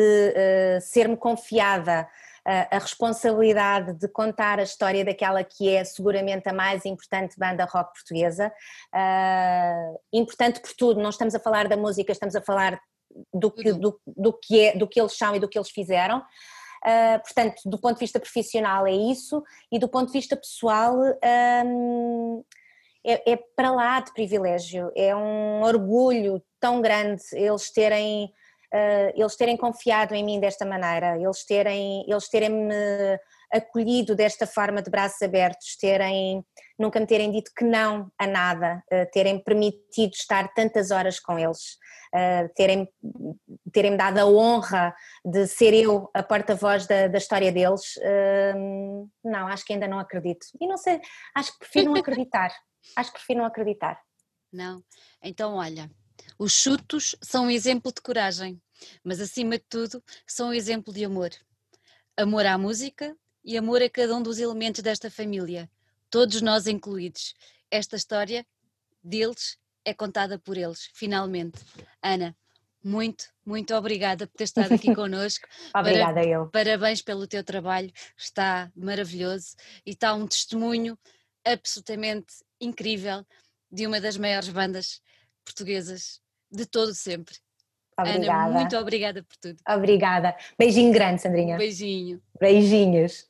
uh, ser-me confiada a responsabilidade de contar a história daquela que é seguramente a mais importante banda rock portuguesa. Uh, importante por tudo, não estamos a falar da música, estamos a falar do que, do, do que, é, do que eles são e do que eles fizeram. Uh, portanto, do ponto de vista profissional é isso, e do ponto de vista pessoal um, é, é, para lá de privilégio, é um orgulho tão grande eles terem uh, eles terem confiado em mim desta maneira, eles terem, eles terem me acolhido desta forma de braços abertos, terem, nunca me terem dito que não a nada, uh, terem permitido estar tantas horas com eles, uh, terem, terem me dado a honra de ser eu a porta-voz da, da, história deles, uh, não, acho que ainda não acredito. E não sei, acho que prefiro não acreditar, acho que prefiro não acreditar. Não, então olha, os chutos são um exemplo de coragem, mas acima de tudo são um exemplo de amor. Amor à música e amor a cada um dos elementos desta família, todos nós incluídos. Esta história deles é contada por eles, finalmente. Ana, muito, muito obrigada por ter estado aqui connosco. obrigada Para, eu. Parabéns pelo teu trabalho, está maravilhoso e está um testemunho absolutamente incrível de uma das maiores bandas portuguesas de todo sempre. Obrigada. Ana, muito obrigada por tudo. Obrigada. Beijinho grande, Sandrinha. Beijinho. Beijinhos.